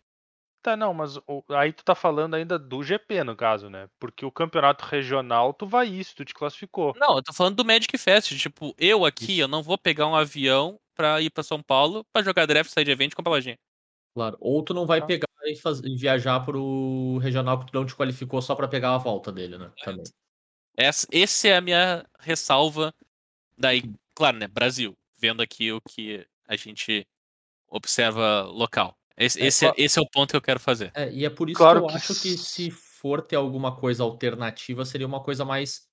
Tá, não, mas o- aí tu tá falando ainda do GP, no caso, né? Porque o campeonato regional, tu vai isso, tu te classificou. Não, eu tô falando do Magic Fest. Tipo, eu aqui, Isso. eu não vou pegar um avião pra ir pra São Paulo pra jogar draft, sair de evento e comprar lojinha. Claro. Ou tu não vai Tá. pegar e, faz- e viajar pro regional que tu não te qualificou só pra pegar a volta dele, né? Também. Essa, esse é a minha ressalva. Daí, claro, né, Brasil. Vendo aqui o que a gente observa local. Esse, É, esse, é, esse é o ponto que eu quero fazer. É, e é por isso Claro que eu que acho que se for ter alguma coisa alternativa, seria uma coisa mais,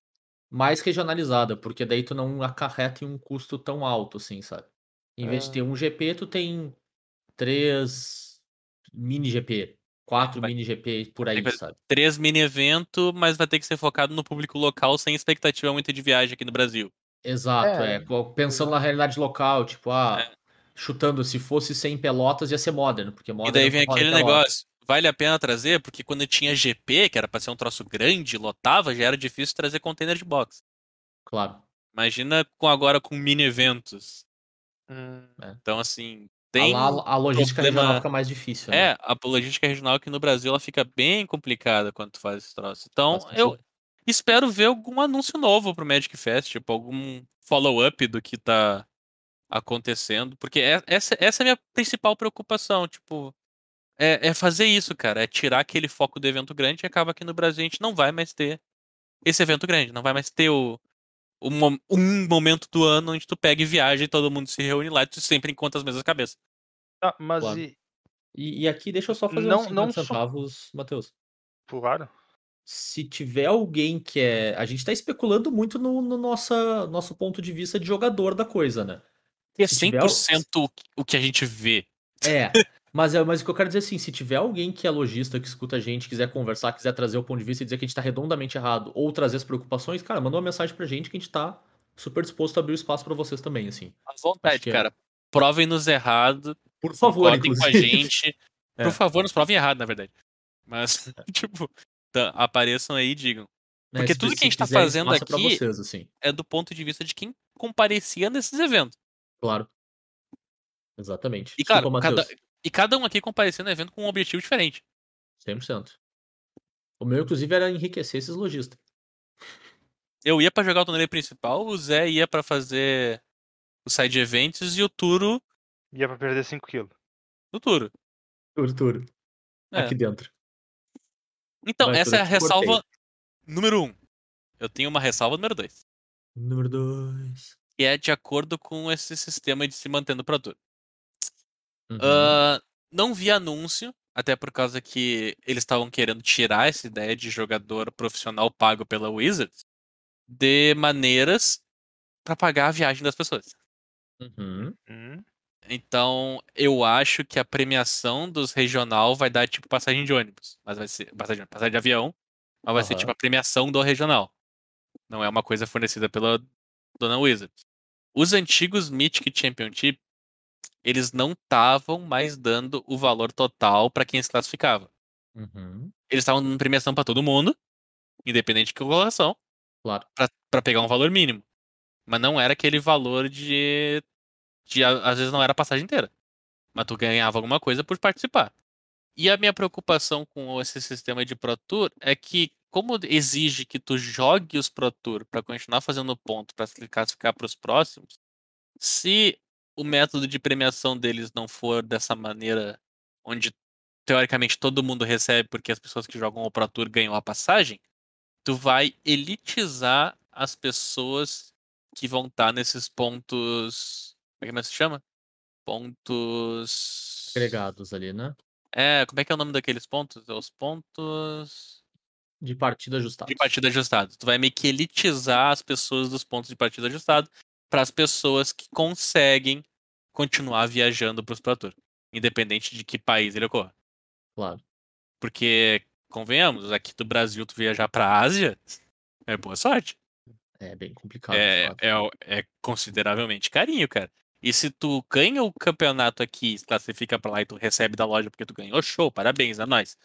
mais regionalizada, porque daí tu não acarreta em um custo tão alto, assim, sabe? Em vez de É. ter um GP, tu tem três mini GP, quatro vai- mini GP por aí, sabe? Três mini evento, mas vai ter que ser focado no público local sem expectativa muito de viagem aqui no Brasil. Exato, É, é. Pensando na realidade local, tipo, ah, É. chutando, se fosse sem Pelotas ia ser Modern, porque E Modern daí é vem aquele Pelotas. negócio. Vale a pena trazer, porque quando tinha GP, que era pra ser um troço grande, lotava, já era difícil trazer container de box. Claro. Imagina com agora com mini eventos. Hum, Então, assim, tem. lá- a logística problema- regional fica mais difícil, né? É, a logística regional aqui no Brasil ela fica bem complicada quando tu faz esse troço. Então, eu espero ver algum anúncio novo pro Magic Fest, tipo, algum follow-up do que tá acontecendo. Porque é- essa, essa é a minha principal preocupação, tipo. É, é fazer isso, cara. É tirar aquele foco do evento grande e acaba aqui no Brasil a gente não vai mais ter esse evento grande. Não vai mais ter o, mo- um momento do ano onde tu pega e viaja e todo mundo se reúne lá e tu sempre encontra as mesmas cabeças. tá, mas Claro. e. E, e aqui, deixa eu só fazer Não- uns 50 não só- centavos, Matheus. Claro. Se tiver alguém que é. A gente tá especulando muito no, no nossa, nosso ponto de vista de jogador da coisa, né? Que é Se tiver o- 100% o que a gente vê. É. Mas, é, mas o que eu quero dizer é assim, se tiver alguém que é lojista, que escuta a gente, quiser conversar, quiser trazer o ponto de vista e dizer que a gente tá redondamente errado, ou trazer as preocupações, cara, manda uma mensagem pra gente que a gente tá super disposto a abrir o espaço pra vocês também, assim. À vontade, é. cara. Provem-nos errado. Por favor, concordem com a gente. É. Por favor, nos provem errado, na verdade. Mas, tipo, tá, apareçam aí e digam. Porque se- tudo que a gente tá quiserem, fazendo aqui- vocês, assim. É do ponto de vista de quem comparecia nesses eventos. Claro. Exatamente. E, Desculpa, claro, cada. E cada um aqui comparecia no evento com um objetivo diferente. 100%. O meu, inclusive, era enriquecer esses lojistas. Eu ia pra jogar o torneio principal, o Zé ia pra fazer o side events e o Turo Ia pra perder 5 quilos. no Turo. Tudo, tudo. É. Aqui dentro. Então, Vai, essa é a Turo, te cortei. ressalva número um. Eu tenho uma ressalva número dois. Número 2. Que é de acordo com esse sistema de se manter no Pro Tour. Uhum. Ah, não vi anúncio, até por causa que eles estavam querendo tirar essa ideia de jogador profissional pago pela Wizards de maneiras pra pagar a viagem das pessoas. Uhum. Hum, Então, eu acho que a premiação dos regional vai dar tipo passagem de ônibus, mas vai ser passagem, passagem de avião, mas vai ser Aham. tipo a premiação do regional. Não é uma coisa fornecida pela Dona Wizards. Os antigos Mythic Championship, eles não estavam mais dando o valor total pra quem se classificava. Uhum. Eles estavam dando premiação pra todo mundo, independente de colocação, Claro. pra pegar um valor mínimo. Mas não era aquele valor de, de às vezes não era a passagem inteira. Mas tu ganhava alguma coisa por participar. E a minha preocupação com esse sistema de Pro Tour é que, como exige que tu jogue os Pro Tour pra continuar fazendo ponto pra se classificar pros próximos, se o método de premiação deles não for dessa maneira, onde teoricamente todo mundo recebe porque as pessoas que jogam o Pro Tour ganham a passagem, tu vai elitizar as pessoas que vão estar nesses pontos. Como é que mais se chama? Pontos. Agregados ali, né? É, como é que é o nome daqueles pontos? É os pontos De partida ajustados. de partida ajustado. Tu vai meio que elitizar as pessoas dos pontos de partida ajustado para as pessoas que conseguem continuar viajando para os Pro Tour, independente de que país ele ocorra. Claro. Porque, convenhamos, aqui do Brasil tu viajar pra Ásia é boa sorte. É bem complicado. É, é, é consideravelmente carinho, cara. E se tu ganha o campeonato aqui, se classifica pra lá e tu recebe da loja porque tu ganhou, show, parabéns, é nóis.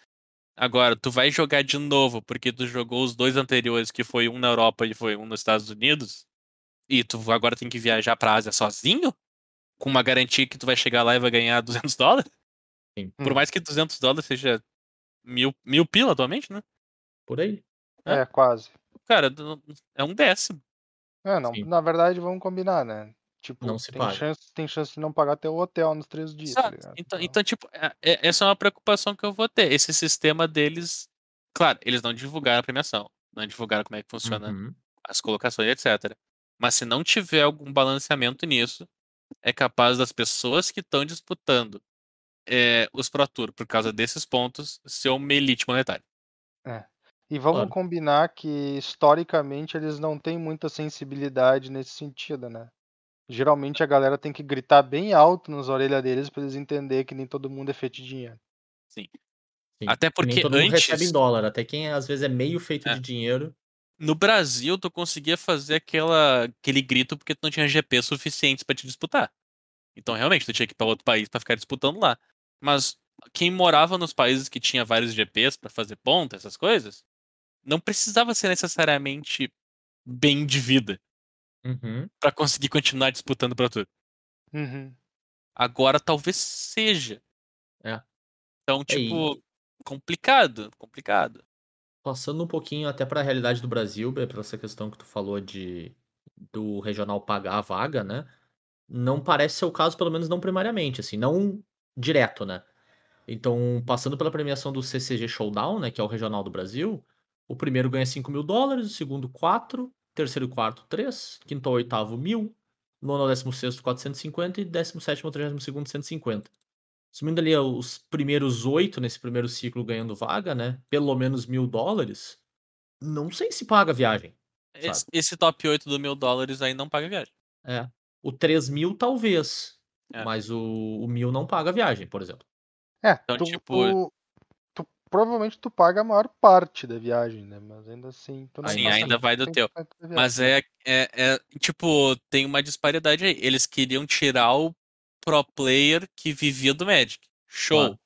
Agora, tu vai jogar de novo porque tu jogou os dois anteriores, que foi um na Europa e foi um nos Estados Unidos, e tu agora tem que viajar pra Ásia sozinho? Com uma garantia que tu vai chegar lá e vai ganhar 200 dólares? Sim. Por Hum. mais que 200 dólares seja mil, mil pila atualmente, né? Por aí. É. É, quase. Cara, é um décimo. É, não, Sim. na verdade, vamos combinar, né? Tipo, Não se tem, paga. chance, tem chance de não pagar até o hotel nos três dias, tá ligado? Então, então, tipo, é- é- essa é uma preocupação que eu vou ter. Esse sistema deles. Claro, eles não divulgaram a premiação. Não divulgaram como é que funciona Uhum. as colocações, etc. Mas se não tiver algum balanceamento nisso, é capaz das pessoas que estão disputando é, os Pro Tour por causa desses pontos ser uma elite monetária. E vamos Claro. combinar que historicamente eles não têm muita sensibilidade nesse sentido, né? Geralmente a galera tem que gritar bem alto nas orelhas deles pra eles entenderem que nem todo mundo é feito de dinheiro. Sim. Até E nem porque todo mundo recebe antes- em dólar. Até quem às vezes é meio feito É. de dinheiro. No Brasil, tu conseguia fazer aquela, aquele grito porque tu não tinha GP suficientes pra te disputar. Então, realmente, tu tinha que ir pra outro país pra ficar disputando lá. Mas quem morava nos países que tinha vários GPs pra fazer ponta, essas coisas, não precisava ser necessariamente bem de vida Uhum. pra conseguir continuar disputando Pro Tour. Uhum. Agora talvez seja. É. Então, É, tipo, complicado, complicado. Passando um pouquinho até para a realidade do Brasil, para essa questão que tu falou de do regional pagar a vaga, né? Não parece ser o caso, pelo menos não primariamente, assim, não direto, né? Então, passando pela premiação do CCG Showdown, né, que é o regional do Brasil, o primeiro ganha 5 mil dólares, o segundo 4, terceiro e quarto 3, quinto ao oitavo 1.000, nono ao décimo sexto 450 e décimo sétimo ao trigésimo segundo 150. Sumindo ali os primeiros oito nesse primeiro ciclo ganhando vaga, né? Pelo menos mil dólares. Não sei se paga a viagem. Esse, esse top 8 do mil dólares aí não paga viagem. É. O 3 mil, talvez. É. Mas o, o mil não paga a viagem, por exemplo. É, Então, tu, tipo- tu- tu- provavelmente tu paga a maior parte da viagem, né? Mas ainda assim, tu não Sim, ainda vai do 100% teu. Mas é, é, é, Tipo, tem uma disparidade aí. Eles queriam tirar o pro player que vivia do Magic. Show.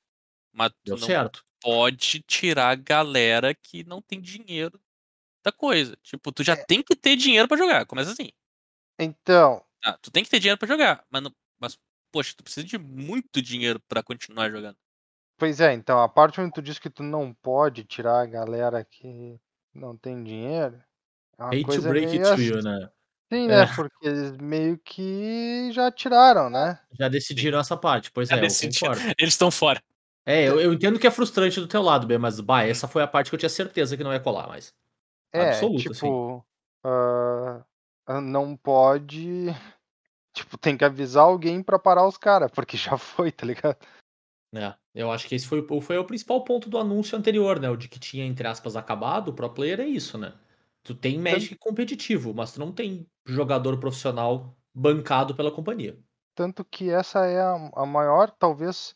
Mas tu Deu não certo. pode tirar a galera que não tem dinheiro da coisa. Tipo, tu já É. tem que ter dinheiro pra jogar. Começa assim. Então, Ah, tu tem que ter dinheiro pra jogar. Mas, não- mas, poxa, tu precisa de muito dinheiro pra continuar jogando. pois é, então a parte onde tu diz que tu não pode tirar a galera que não tem dinheiro. É uma Hate to coisa break it to you, assim, né? né? É. Porque eles meio que já tiraram, né? Já decidiram essa parte. Pois Já é, decidiram. Eles estão fora. É, eu, eu entendo que é frustrante do teu lado, Ben, mas bah, essa foi a parte que eu tinha certeza que não ia colar mais. É, Absoluto, assim. tipo, ah, ah, não pode. Tipo, tem que avisar alguém pra parar os caras, porque já foi, tá ligado? É, eu acho que esse foi, o- foi o principal ponto do anúncio anterior, né? O de que tinha, entre aspas, acabado, o pro player é isso, né? Tu tem Magic competitivo, mas tu não tem jogador profissional bancado pela companhia. Tanto que essa é a, a maior, talvez,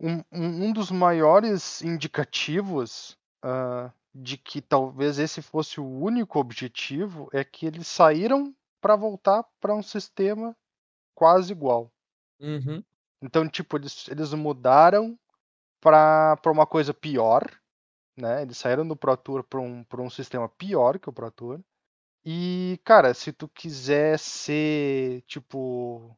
um, um, dos maiores indicativos ah, de que talvez esse fosse o único objetivo, é que eles saíram pra voltar pra um sistema quase igual. Uhum. Então, tipo, eles, eles mudaram pra uma coisa pior, né? Eles saíram do Pro Tour pra um, pra um sistema pior que o Pro Tour. E, cara, se tu quiser ser, tipo,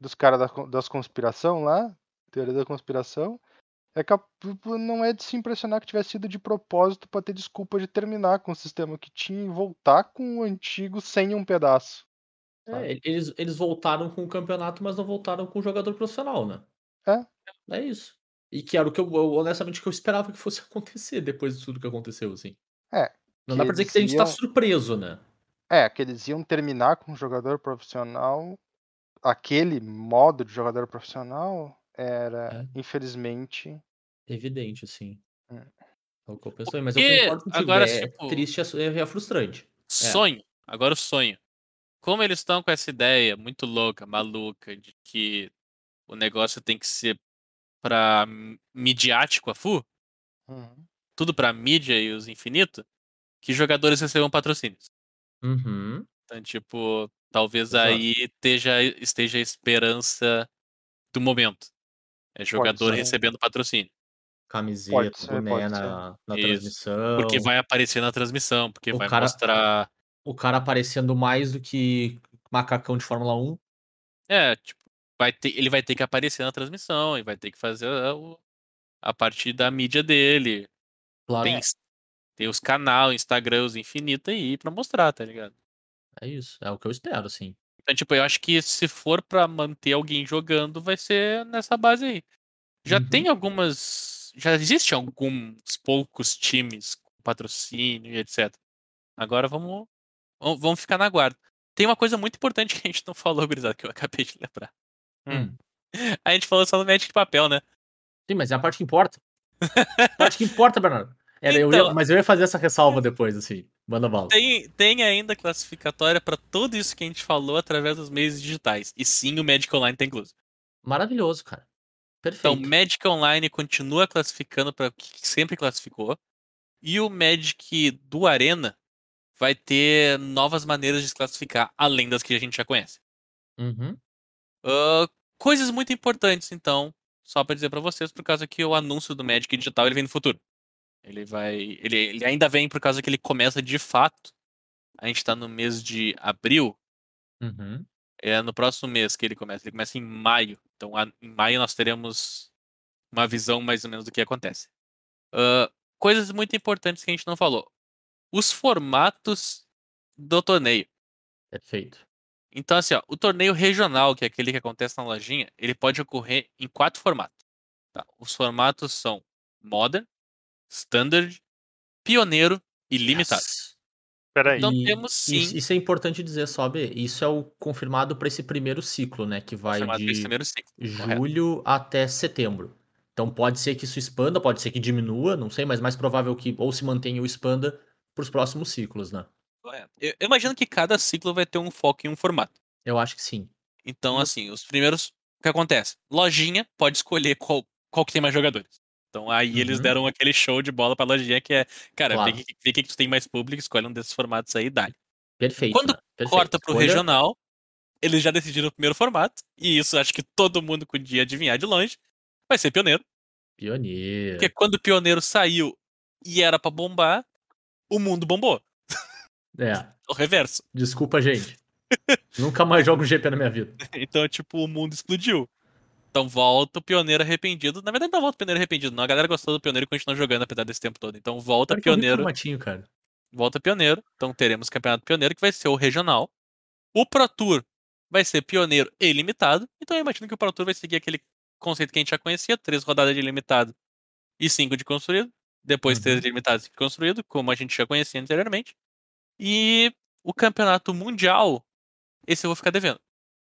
dos caras da das conspiração lá, teoria da conspiração, é cap- não é de se impressionar que tivesse sido de propósito pra ter desculpa de terminar com o sistema que tinha e voltar com o antigo sem um pedaço. É, eles, eles voltaram com o campeonato, mas não voltaram com o jogador profissional, né? É. É isso. E que era o que eu, eu, honestamente, que eu esperava que fosse acontecer depois de tudo que aconteceu, assim. É, Não que dá pra dizer que a eles gente tá iam- surpreso, né? É, que eles iam terminar com um jogador profissional. Aquele modo de jogador profissional era, É. infelizmente. Evidente, assim. Hum. É o que eu pensei, mas eu concordo contigo. agora, é tipo- triste, é, é frustrante. Sonho. Agora o sonho. Como eles estão com essa ideia muito louca, maluca, de que o negócio tem que ser pra m- midiático a full, Uhum. tudo pra mídia e os infinitos, que jogadores recebam patrocínios. Uhum. Então, tipo, talvez Exato. aí esteja, esteja a esperança do momento. É jogador recebendo patrocínio. Camiseta, ser, boné na, na transmissão. Porque vai aparecer na transmissão, porque O vai cara- mostrar. O cara aparecendo mais do que macacão de Fórmula 1. É, tipo, vai ter, ele vai ter que aparecer na transmissão e vai ter que fazer a, o- a partir da mídia dele. Claro. Tem, tem os canal, Instagram, os infinito aí pra mostrar, tá ligado? É isso. É o que eu espero, sim. Então, tipo, eu acho que se for pra manter alguém jogando, vai ser nessa base aí. Já Uhum. tem algumas. Já existem alguns poucos times com patrocínio e etc. Agora vamos, vamos vamos ficar na guarda. Tem uma coisa muito importante que a gente não falou, gurizada, que eu acabei de lembrar. Hum. A gente falou só no Magic de papel, né? Sim, mas é a parte que importa. A parte que importa, Bernardo. Era, eu ia- Então. mas eu ia fazer essa ressalva depois, assim. Manda bala. Tem, tem ainda classificatória pra tudo isso que a gente falou através dos meios digitais. E sim, o Magic Online tá incluso. Maravilhoso, cara. Então, Perfeito. Magic Online continua classificando para o que sempre classificou. E o Magic do Arena vai ter novas maneiras de se classificar, além das que a gente já conhece. Uhum. Coisas muito importantes, então, só pra dizer pra vocês, por causa que o anúncio do Magic Digital ele vem no futuro. Ele vai. Ele, ele ainda vem por causa que ele começa de fato. A gente tá no mês de abril. Uhum. É no próximo mês que ele começa. Ele começa em maio. Então, a- em maio nós teremos uma visão mais ou menos do que acontece. Ah, coisas muito importantes que a gente não falou. Os formatos do torneio. Perfeito. Então, assim, ó, o torneio regional, que é aquele que acontece na lojinha, ele pode ocorrer em quatro formatos. tá? Os formatos são Modern, Standard, Pioneiro e Limitado. Yes. Peraí. Então temos sim. Isso, isso é importante dizer, Sobe. Isso é o confirmado para esse primeiro ciclo, né? Que vai desse de primeiro ciclo. correto. julho até setembro. Então pode ser que isso expanda, pode ser que diminua, não sei, mas mais provável que ou se mantenha ou expanda para os próximos ciclos, né? Correto. Eu, eu imagino que cada ciclo vai ter um foco em um formato. Eu acho que sim. Então, No- assim, os primeiros. O que acontece? Lojinha pode escolher qual, qual que tem mais jogadores. Então aí eles Uhum. deram aquele show de bola pra lojinha que é, cara, Claro. vê que, vê que tu tem mais público, escolhe um desses formatos aí e dá. Perfeito. Quando né? Perfeito. Corta pro Escolha- regional, eles já decidiram o primeiro formato, e isso acho que todo mundo podia adivinhar de longe. Vai ser pioneiro. Pioneiro. Porque quando o pioneiro saiu e era pra bombar, o mundo bombou. É, O reverso. desculpa, gente. Nunca mais jogo GP na minha vida. Então, tipo, o mundo explodiu. Então volta o pioneiro arrependido. Na verdade, não volta o pioneiro arrependido, não. A galera gostou do pioneiro e continuou jogando apesar desse tempo todo. Então volta horrível pioneiro. formatinho, cara. Volta pioneiro. Então teremos campeonato pioneiro, que vai ser o regional. O Pro Tour vai ser pioneiro e limitado. Então eu imagino que o Pro Tour vai seguir aquele conceito que a gente já conhecia: três rodadas de limitado e cinco de construído. Depois Uhum. três de limitado e cinco de construído, como a gente já conhecia anteriormente. E o campeonato mundial, esse eu vou ficar devendo.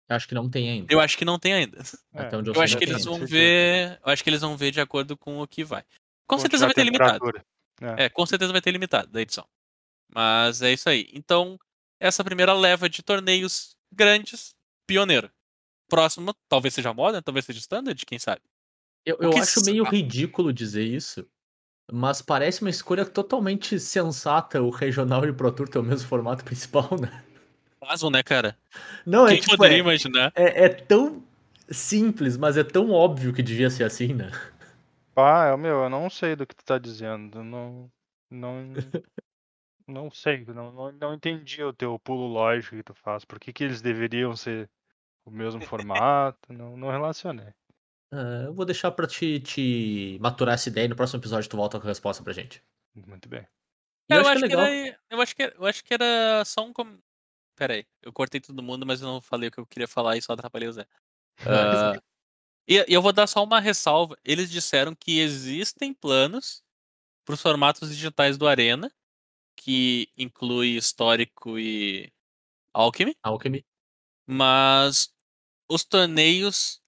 Eu acho que não tem ainda. Eu acho que não tem ainda. É, Até onde eu, Eu acho que eles vão ver. Eu acho que eles vão ver de acordo com o que vai. Com certeza vai ter limitado. temperatura. É, com certeza vai ter limitado da edição. Mas é isso aí. Então, essa primeira leva de torneios grandes, pioneiro. Próximo, talvez seja Modern, talvez seja Standard, quem sabe. Eu, eu acho meio ridículo dizer isso, mas parece uma escolha totalmente sensata o regional e o Pro Tour ter o mesmo formato principal, né? Fazem, né, cara? Não, é quem tipo, poderia é, imaginar? é, é tão simples, mas é tão óbvio que devia ser assim, né? Ah, eu, meu, eu não sei do que tu tá dizendo. Não. Não. Não sei. Não, não, não entendi o teu pulo lógico que tu faz. Por que, que eles deveriam ser o mesmo formato? Não, não relacionei. Ah, eu vou deixar pra te, te maturar essa ideia e no próximo episódio tu volta com a resposta pra gente. Muito bem. E eu acho que é era, eu acho que era, eu acho que era só um. Com... Pera aí, eu cortei todo mundo, mas eu não falei o que eu queria falar e só atrapalhei o Zé. E, e eu vou dar só uma ressalva. Eles disseram que existem planos para os formatos digitais do Arena, que inclui histórico e Alchemy, Alchemy. mas os torneios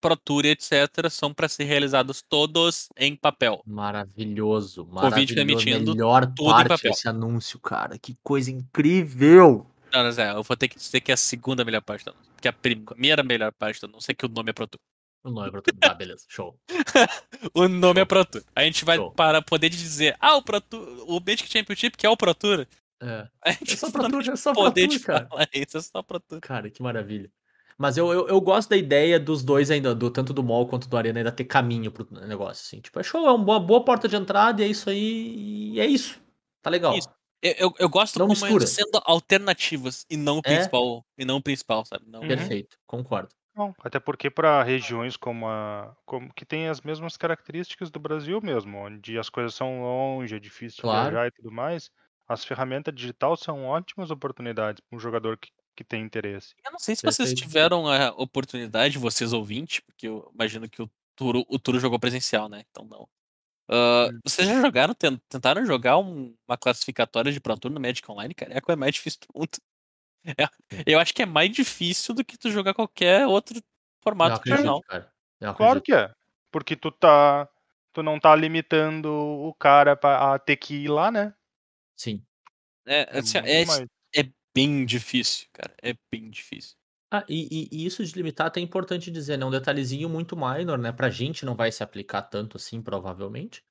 Pro Tour etc. são para ser realizados todos em papel. Maravilhoso, Covid maravilhoso. permitindo Melhor tudo em parte papel. desse anúncio, cara. Que coisa incrível! Não, não, Zé, eu vou ter que dizer que é a segunda melhor parte da Porque a primeira melhor parte da não sei que o nome é Pro Tour. O nome é pra tudo. Tá, beleza. Show. O nome Show. é Pro Tour. A gente vai Show. para poder dizer, ah, o Pro Tour, o Magic Championship que é o Pro Tour. É. É só tudo, é só tudo, te cara. falar isso, é só Pro Tour. Cara, que maravilha. Mas eu, eu, eu gosto da ideia dos dois ainda, do tanto do mall quanto do Arena, ainda ter caminho pro negócio, assim. Tipo, é show, é uma boa, boa porta de entrada e é isso aí. E é isso. Tá legal. Isso. Eu, eu, eu gosto Não como mistura. eles sendo alternativas e não o É. principal, e não o principal, sabe? Não, Uhum. Perfeito, concordo. Não, até porque para regiões como a. Como, que tem as mesmas características do Brasil mesmo, onde as coisas são longe, é difícil Claro. de viajar e tudo mais, as ferramentas digital são ótimas oportunidades para um jogador que, que tem interesse. Eu não sei se vocês Perfeito. tiveram a oportunidade, vocês ouvintes, porque eu imagino que o Turo, o Turo jogou presencial, né? Então não. Hum. vocês já jogaram, ten- tentaram jogar um- uma classificatória de Pro Tour no Magic Online, cara? É a coisa mais difícil do mundo. Eu acho que é mais difícil do que tu jogar qualquer outro Eu formato acredito, regional. cara. Claro que é. Porque tu tá. Tu não tá limitando o cara pra, a ter que ir lá, né? Sim. É, É assim, é, mais. é bem difícil, cara. É bem difícil. Ah, e, e- isso de limitar até é importante dizer, né? Um detalhezinho muito minor, né? Pra gente não vai se aplicar tanto assim, provavelmente.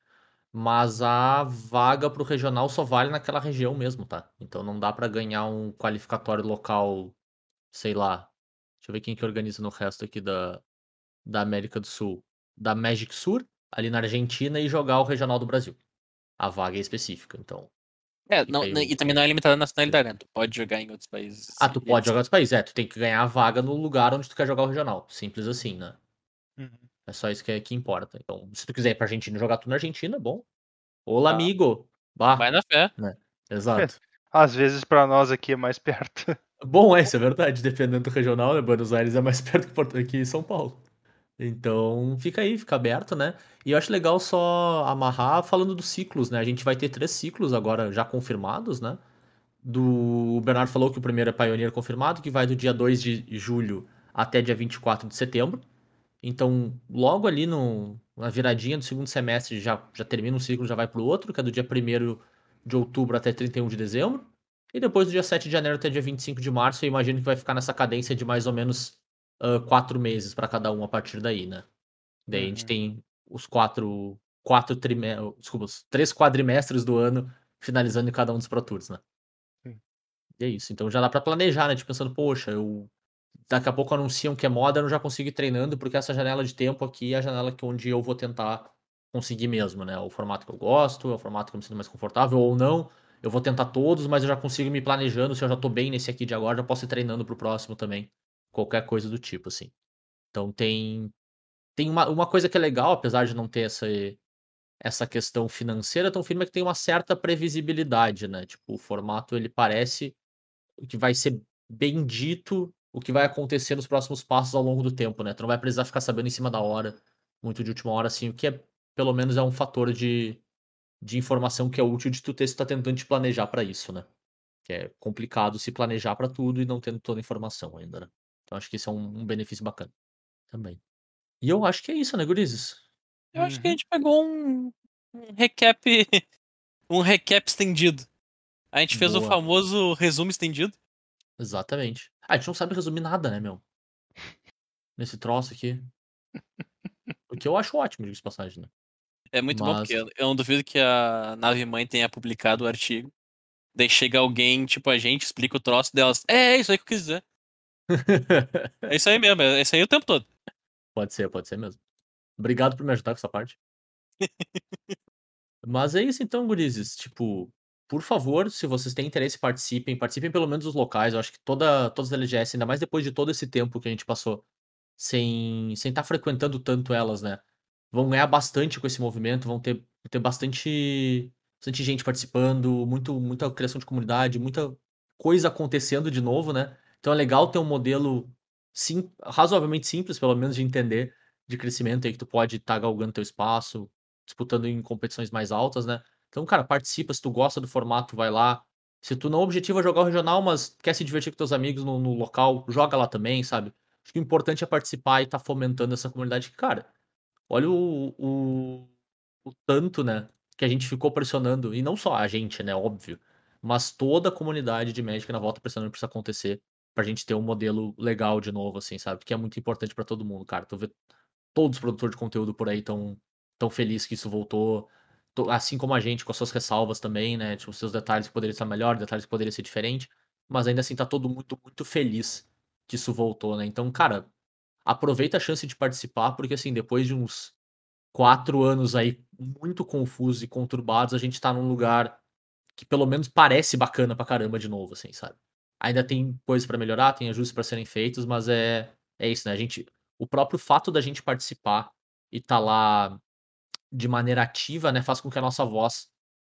Mas a vaga pro regional só vale naquela região mesmo, tá? Então não dá pra ganhar um qualificatório local, sei lá. Deixa eu ver quem que organiza no resto aqui da, da América do Sul. Da Magic Sur, ali na Argentina, e jogar o regional do Brasil. A vaga é específica, então. É, não, aí e o- também não é limitada na nacionalidade, né? Tu pode jogar em outros países. Ah, tu e pode etc. jogar nos países. É, tu tem que ganhar a vaga no lugar onde tu quer jogar o regional. Simples assim, né? Uhum. É só isso que, é, que importa. Então, se tu quiser ir pra Argentina e jogar tu na Argentina, bom. Olá, Tá. amigo. Bah, Vai na fé. exato. Às vezes pra nós aqui é mais perto. Bom, é, isso é verdade. Dependendo do regional, né? Buenos Aires é mais perto que São Paulo. Então, fica aí, fica aberto, né? E eu acho legal só amarrar falando dos ciclos, né? A gente vai ter três ciclos agora já confirmados, né? Do... O Bernardo falou que o primeiro é Pioneer confirmado, que vai do dia 2 de julho até dia 24 de setembro. Então, logo ali no, na viradinha do segundo semestre já, já termina um ciclo, já vai pro outro, que é do dia 1 de outubro até 31 de dezembro. E depois do dia 7 de janeiro até dia 25 de março, eu imagino que vai ficar nessa cadência de mais ou menos ah, quatro meses para cada um a partir daí, né? Daí a gente Uhum. tem os quatro, quatro trimestres, desculpa, os três quadrimestres do ano finalizando em cada um dos Pro Tours, né? Sim. E é isso. Então já dá pra planejar, né? Tipo, pensando, poxa, eu daqui a pouco anunciam que é moda, eu não já consigo ir treinando, porque essa janela de tempo aqui é a janela que onde eu vou tentar conseguir mesmo, né? O formato que eu gosto, é o formato que eu me sinto mais confortável, ou não. Eu vou tentar todos, mas eu já consigo ir me planejando. Se eu já tô bem nesse aqui de agora, já posso ir treinando pro próximo também. Qualquer coisa do tipo, assim. Então tem. Tem uma, uma coisa que é legal, apesar de não ter essa, essa questão financeira tão firme, é que tem uma certa previsibilidade, né? Tipo, o formato ele parece que vai ser bem dito o que vai acontecer nos próximos passos ao longo do tempo, né? Tu não vai precisar ficar sabendo em cima da hora, muito de última hora, assim, o que é, pelo menos, é um fator de, de informação que é útil de tu ter se tu tá tentando te planejar pra isso, né? Que é complicado se planejar pra tudo e não tendo toda a informação ainda, né? Então acho que isso é um, um benefício bacana também. E eu acho que é isso, né, gurizes? Eu acho que a Uhum. gente pegou um, um recap. Um recap estendido. A gente fez o Boa. famoso resumo estendido. Exatamente. Ah, a gente não sabe resumir nada, né, meu? Nesse troço aqui. O que eu acho ótimo, de passagem, né? É muito bom, Mas- porque eu- eu não duvido que a nave mãe tenha publicado o artigo. Daí chega alguém, tipo a gente, explica o troço delas. É, é isso aí que eu quis dizer. É isso aí mesmo, é isso aí o tempo todo. Pode ser, pode ser mesmo. Obrigado por me ajudar com essa parte. Mas é isso então, gurizes. Tipo, por favor, se vocês têm interesse, participem. Participem pelo menos dos locais. Eu acho que toda, todas as LGS, ainda mais depois de todo esse tempo que a gente passou sem estar sem tá frequentando tanto elas, né? Vão ganhar bastante com esse movimento, vão ter, ter bastante, bastante gente participando, muito, muita criação de comunidade, muita coisa acontecendo de novo, né? Então é legal ter um modelo sim, razoavelmente simples, pelo menos, de entender de crescimento aí que tu pode estar galgando teu espaço, disputando em competições mais altas, né? Então, cara, participa, se tu gosta do formato, vai lá. Se tu não objetiva jogar o regional, mas quer se divertir com teus amigos no, no local, joga lá também, sabe? Acho que o importante é participar e estar fomentando essa comunidade que, cara, olha o, o, o tanto, né, que a gente ficou pressionando, e não só a gente, né, óbvio, mas toda a comunidade de Magic na volta pressionando pra isso acontecer, pra gente ter um modelo legal de novo, assim, sabe? Que é muito importante pra todo mundo, cara. Tu vê todos os produtores de conteúdo por aí tão, tão felizes que isso voltou, to- assim como a gente, com as suas ressalvas também, né? Tipo, seus detalhes que poderiam estar melhor, detalhes que poderiam ser diferente, mas ainda assim tá todo muito, muito feliz que isso voltou, né? Então, cara, aproveita a chance de participar, porque assim, depois de uns quatro anos aí muito confusos e conturbados, a gente tá num lugar que pelo menos parece bacana pra caramba de novo, assim, sabe? Ainda tem coisas pra melhorar, tem ajustes pra serem feitos, mas é, é isso, né? A gente, o próprio fato da gente participar e tá lá de maneira ativa, né, faz com que a nossa voz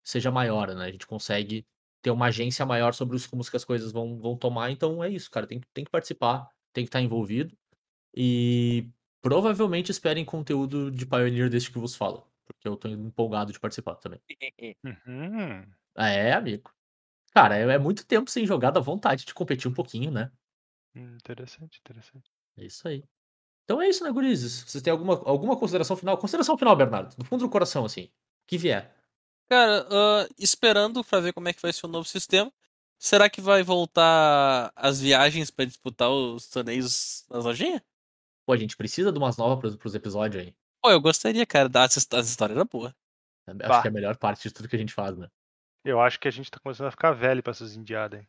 seja maior, né? A gente consegue ter uma agência maior sobre os rumos que as coisas vão, vão tomar. Então é isso, cara. Tem, que- tem que participar, tem que estar envolvido. E provavelmente esperem conteúdo de Pioneer deste que vos falo. Porque eu tô empolgado de participar também. Uhum. É, amigo. Cara, é, é muito tempo sem jogar, dá vontade de competir um pouquinho, né? Hum, interessante, interessante. É isso aí. Então é isso, né, gurizes? Vocês têm alguma, alguma consideração final? Consideração final, Bernardo, do fundo do coração, assim. O que vier. Cara, ah, esperando pra ver como é que vai ser o novo sistema. Será que vai voltar as viagens pra disputar os torneios nas lojinhas? Pô, a gente precisa de umas novas pros, pros episódios aí. Pô, eu gostaria, cara. As, his- as histórias eram boas. Acho Bah. que é a melhor parte de tudo que a gente faz, né? Eu acho que a gente tá começando a ficar velho pra essas indiadas, hein?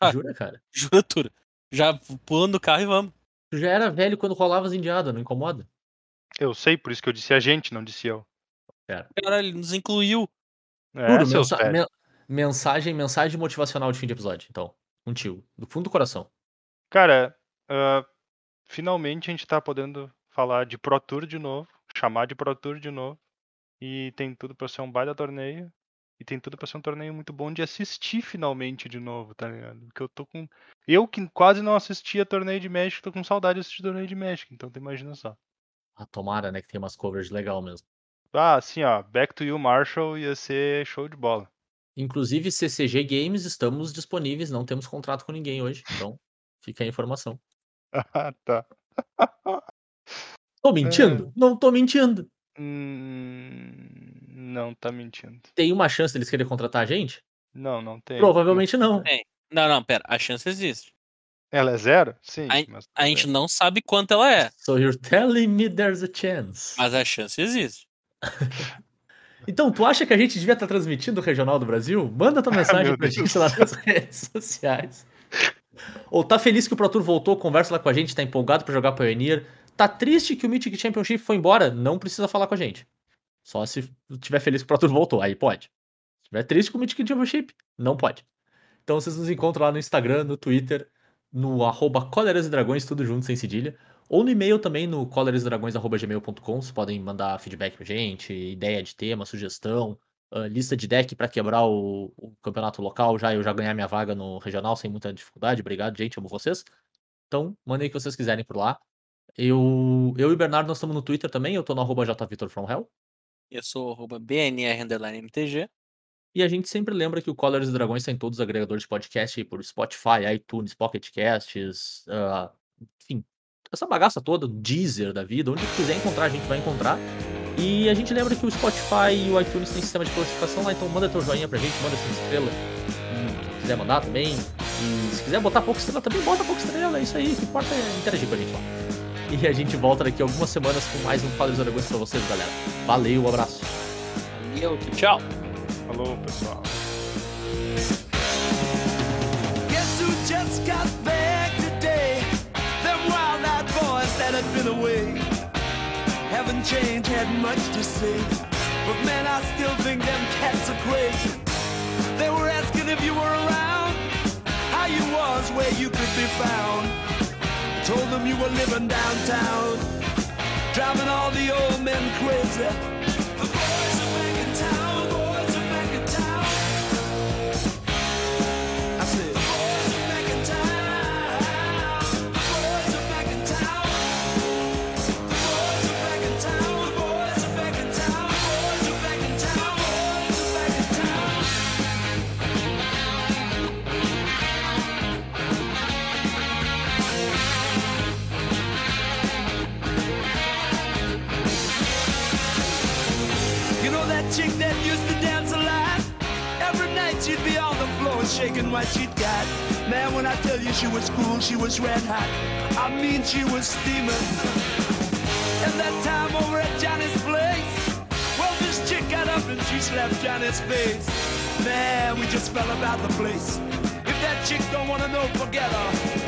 Ah. Jura, cara? Jura, Tura. Já pulando do carro e vamos. Tu já era velho quando rolava as indiadas, não incomoda? Eu sei, por isso que eu disse a gente, não disse eu. Caralho, ele nos incluiu. É, Juro, mensa- mensagem, mensagem motivacional de fim de episódio, então. Contigo, do fundo do coração. Cara, ah, finalmente a gente tá podendo falar de Pro Tour de novo, chamar de Pro Tour de novo. E tem tudo pra ser um baita torneio. E tem tudo pra ser um torneio muito bom de assistir finalmente de novo, tá ligado? Porque eu tô com. Eu que quase não assistia torneio de México, tô com saudade de assistir torneio de México, então tu imagina só. Ah, tomara, né, que tem umas covers legal mesmo. Ah, assim, ó, Back to You Marshall ia ser show de bola. Inclusive, CCG Games, estamos disponíveis, não temos contrato com ninguém hoje, então fica a informação. Ah, tá. Tô mentindo? Não tô mentindo. Hum, não tá mentindo. Tem uma chance deles querer contratar a gente? Não, não tem. Provavelmente não. Não, não, pera. A chance existe. Ela é zero? Sim. A- mas A gente não sabe quanto ela é, So you're telling me there's a chance. mas a chance existe. Então, tu acha que a gente devia estar transmitindo o Regional do Brasil? Manda tua mensagem Meu pra Deus. gente lá nas redes sociais. Ou tá feliz que o Pro Tour voltou, conversa lá com a gente, tá empolgado pra jogar Pioneer. Tá triste que o Mythic Championship foi embora? Não precisa falar com a gente. Só se tiver feliz que o Pro voltou, aí pode. Se tiver triste com o Mythic Championship, não pode. Então vocês nos encontram lá no Instagram, no Twitter, no arroba Cóleras e Dragões, tudo junto, sem cedilha. Ou no e-mail também, no colerasdragões.gmail.com. Vocês podem mandar feedback pra gente, ideia de tema, sugestão, ah, lista de deck pra quebrar o, o campeonato local já eu já ganhar minha vaga no regional sem muita dificuldade. Obrigado, gente, amo vocês. Então, mandem o que vocês quiserem por lá. Eu, eu e o Bernardo nós estamos no Twitter também, eu tô no arroba jvitorfromhell. Eu sou arroba BNR underline MTG. E a gente sempre lembra que o Colors e Dragões está em todos os agregadores de podcast, aí por Spotify, iTunes, Pocket Casts, ah, enfim, essa bagaça toda, Deezer da vida, onde quiser encontrar, a gente vai encontrar. E a gente lembra que o Spotify e o iTunes têm sistema de classificação lá, então manda teu joinha pra gente, manda essa estrela. Se quiser mandar também. E se quiser botar pouca estrela também, bota pouca estrela, é isso aí, que importa é interagir com a gente lá. E a gente volta daqui a algumas semanas com mais um Colors e Dragões pra vocês, galera. Valeu, um abraço. Valeu, tchau. Falou, pessoal. Guess who just got back today? Them wild-eyed boys that had been away. Haven't changed, had much to say. But man, I still think them cats are crazy. They were asking if you were around, how you was, where you could be found. Told them you were living downtown, driving all the old men crazy. Shaking what she'd got. Man, when I tell you she was cool, she was red hot. I mean, she was steaming. And that time over at Johnny's place, well, this chick got up and she slapped Johnny's face. Man, we just fell about the place. If that chick don't wanna know, forget her.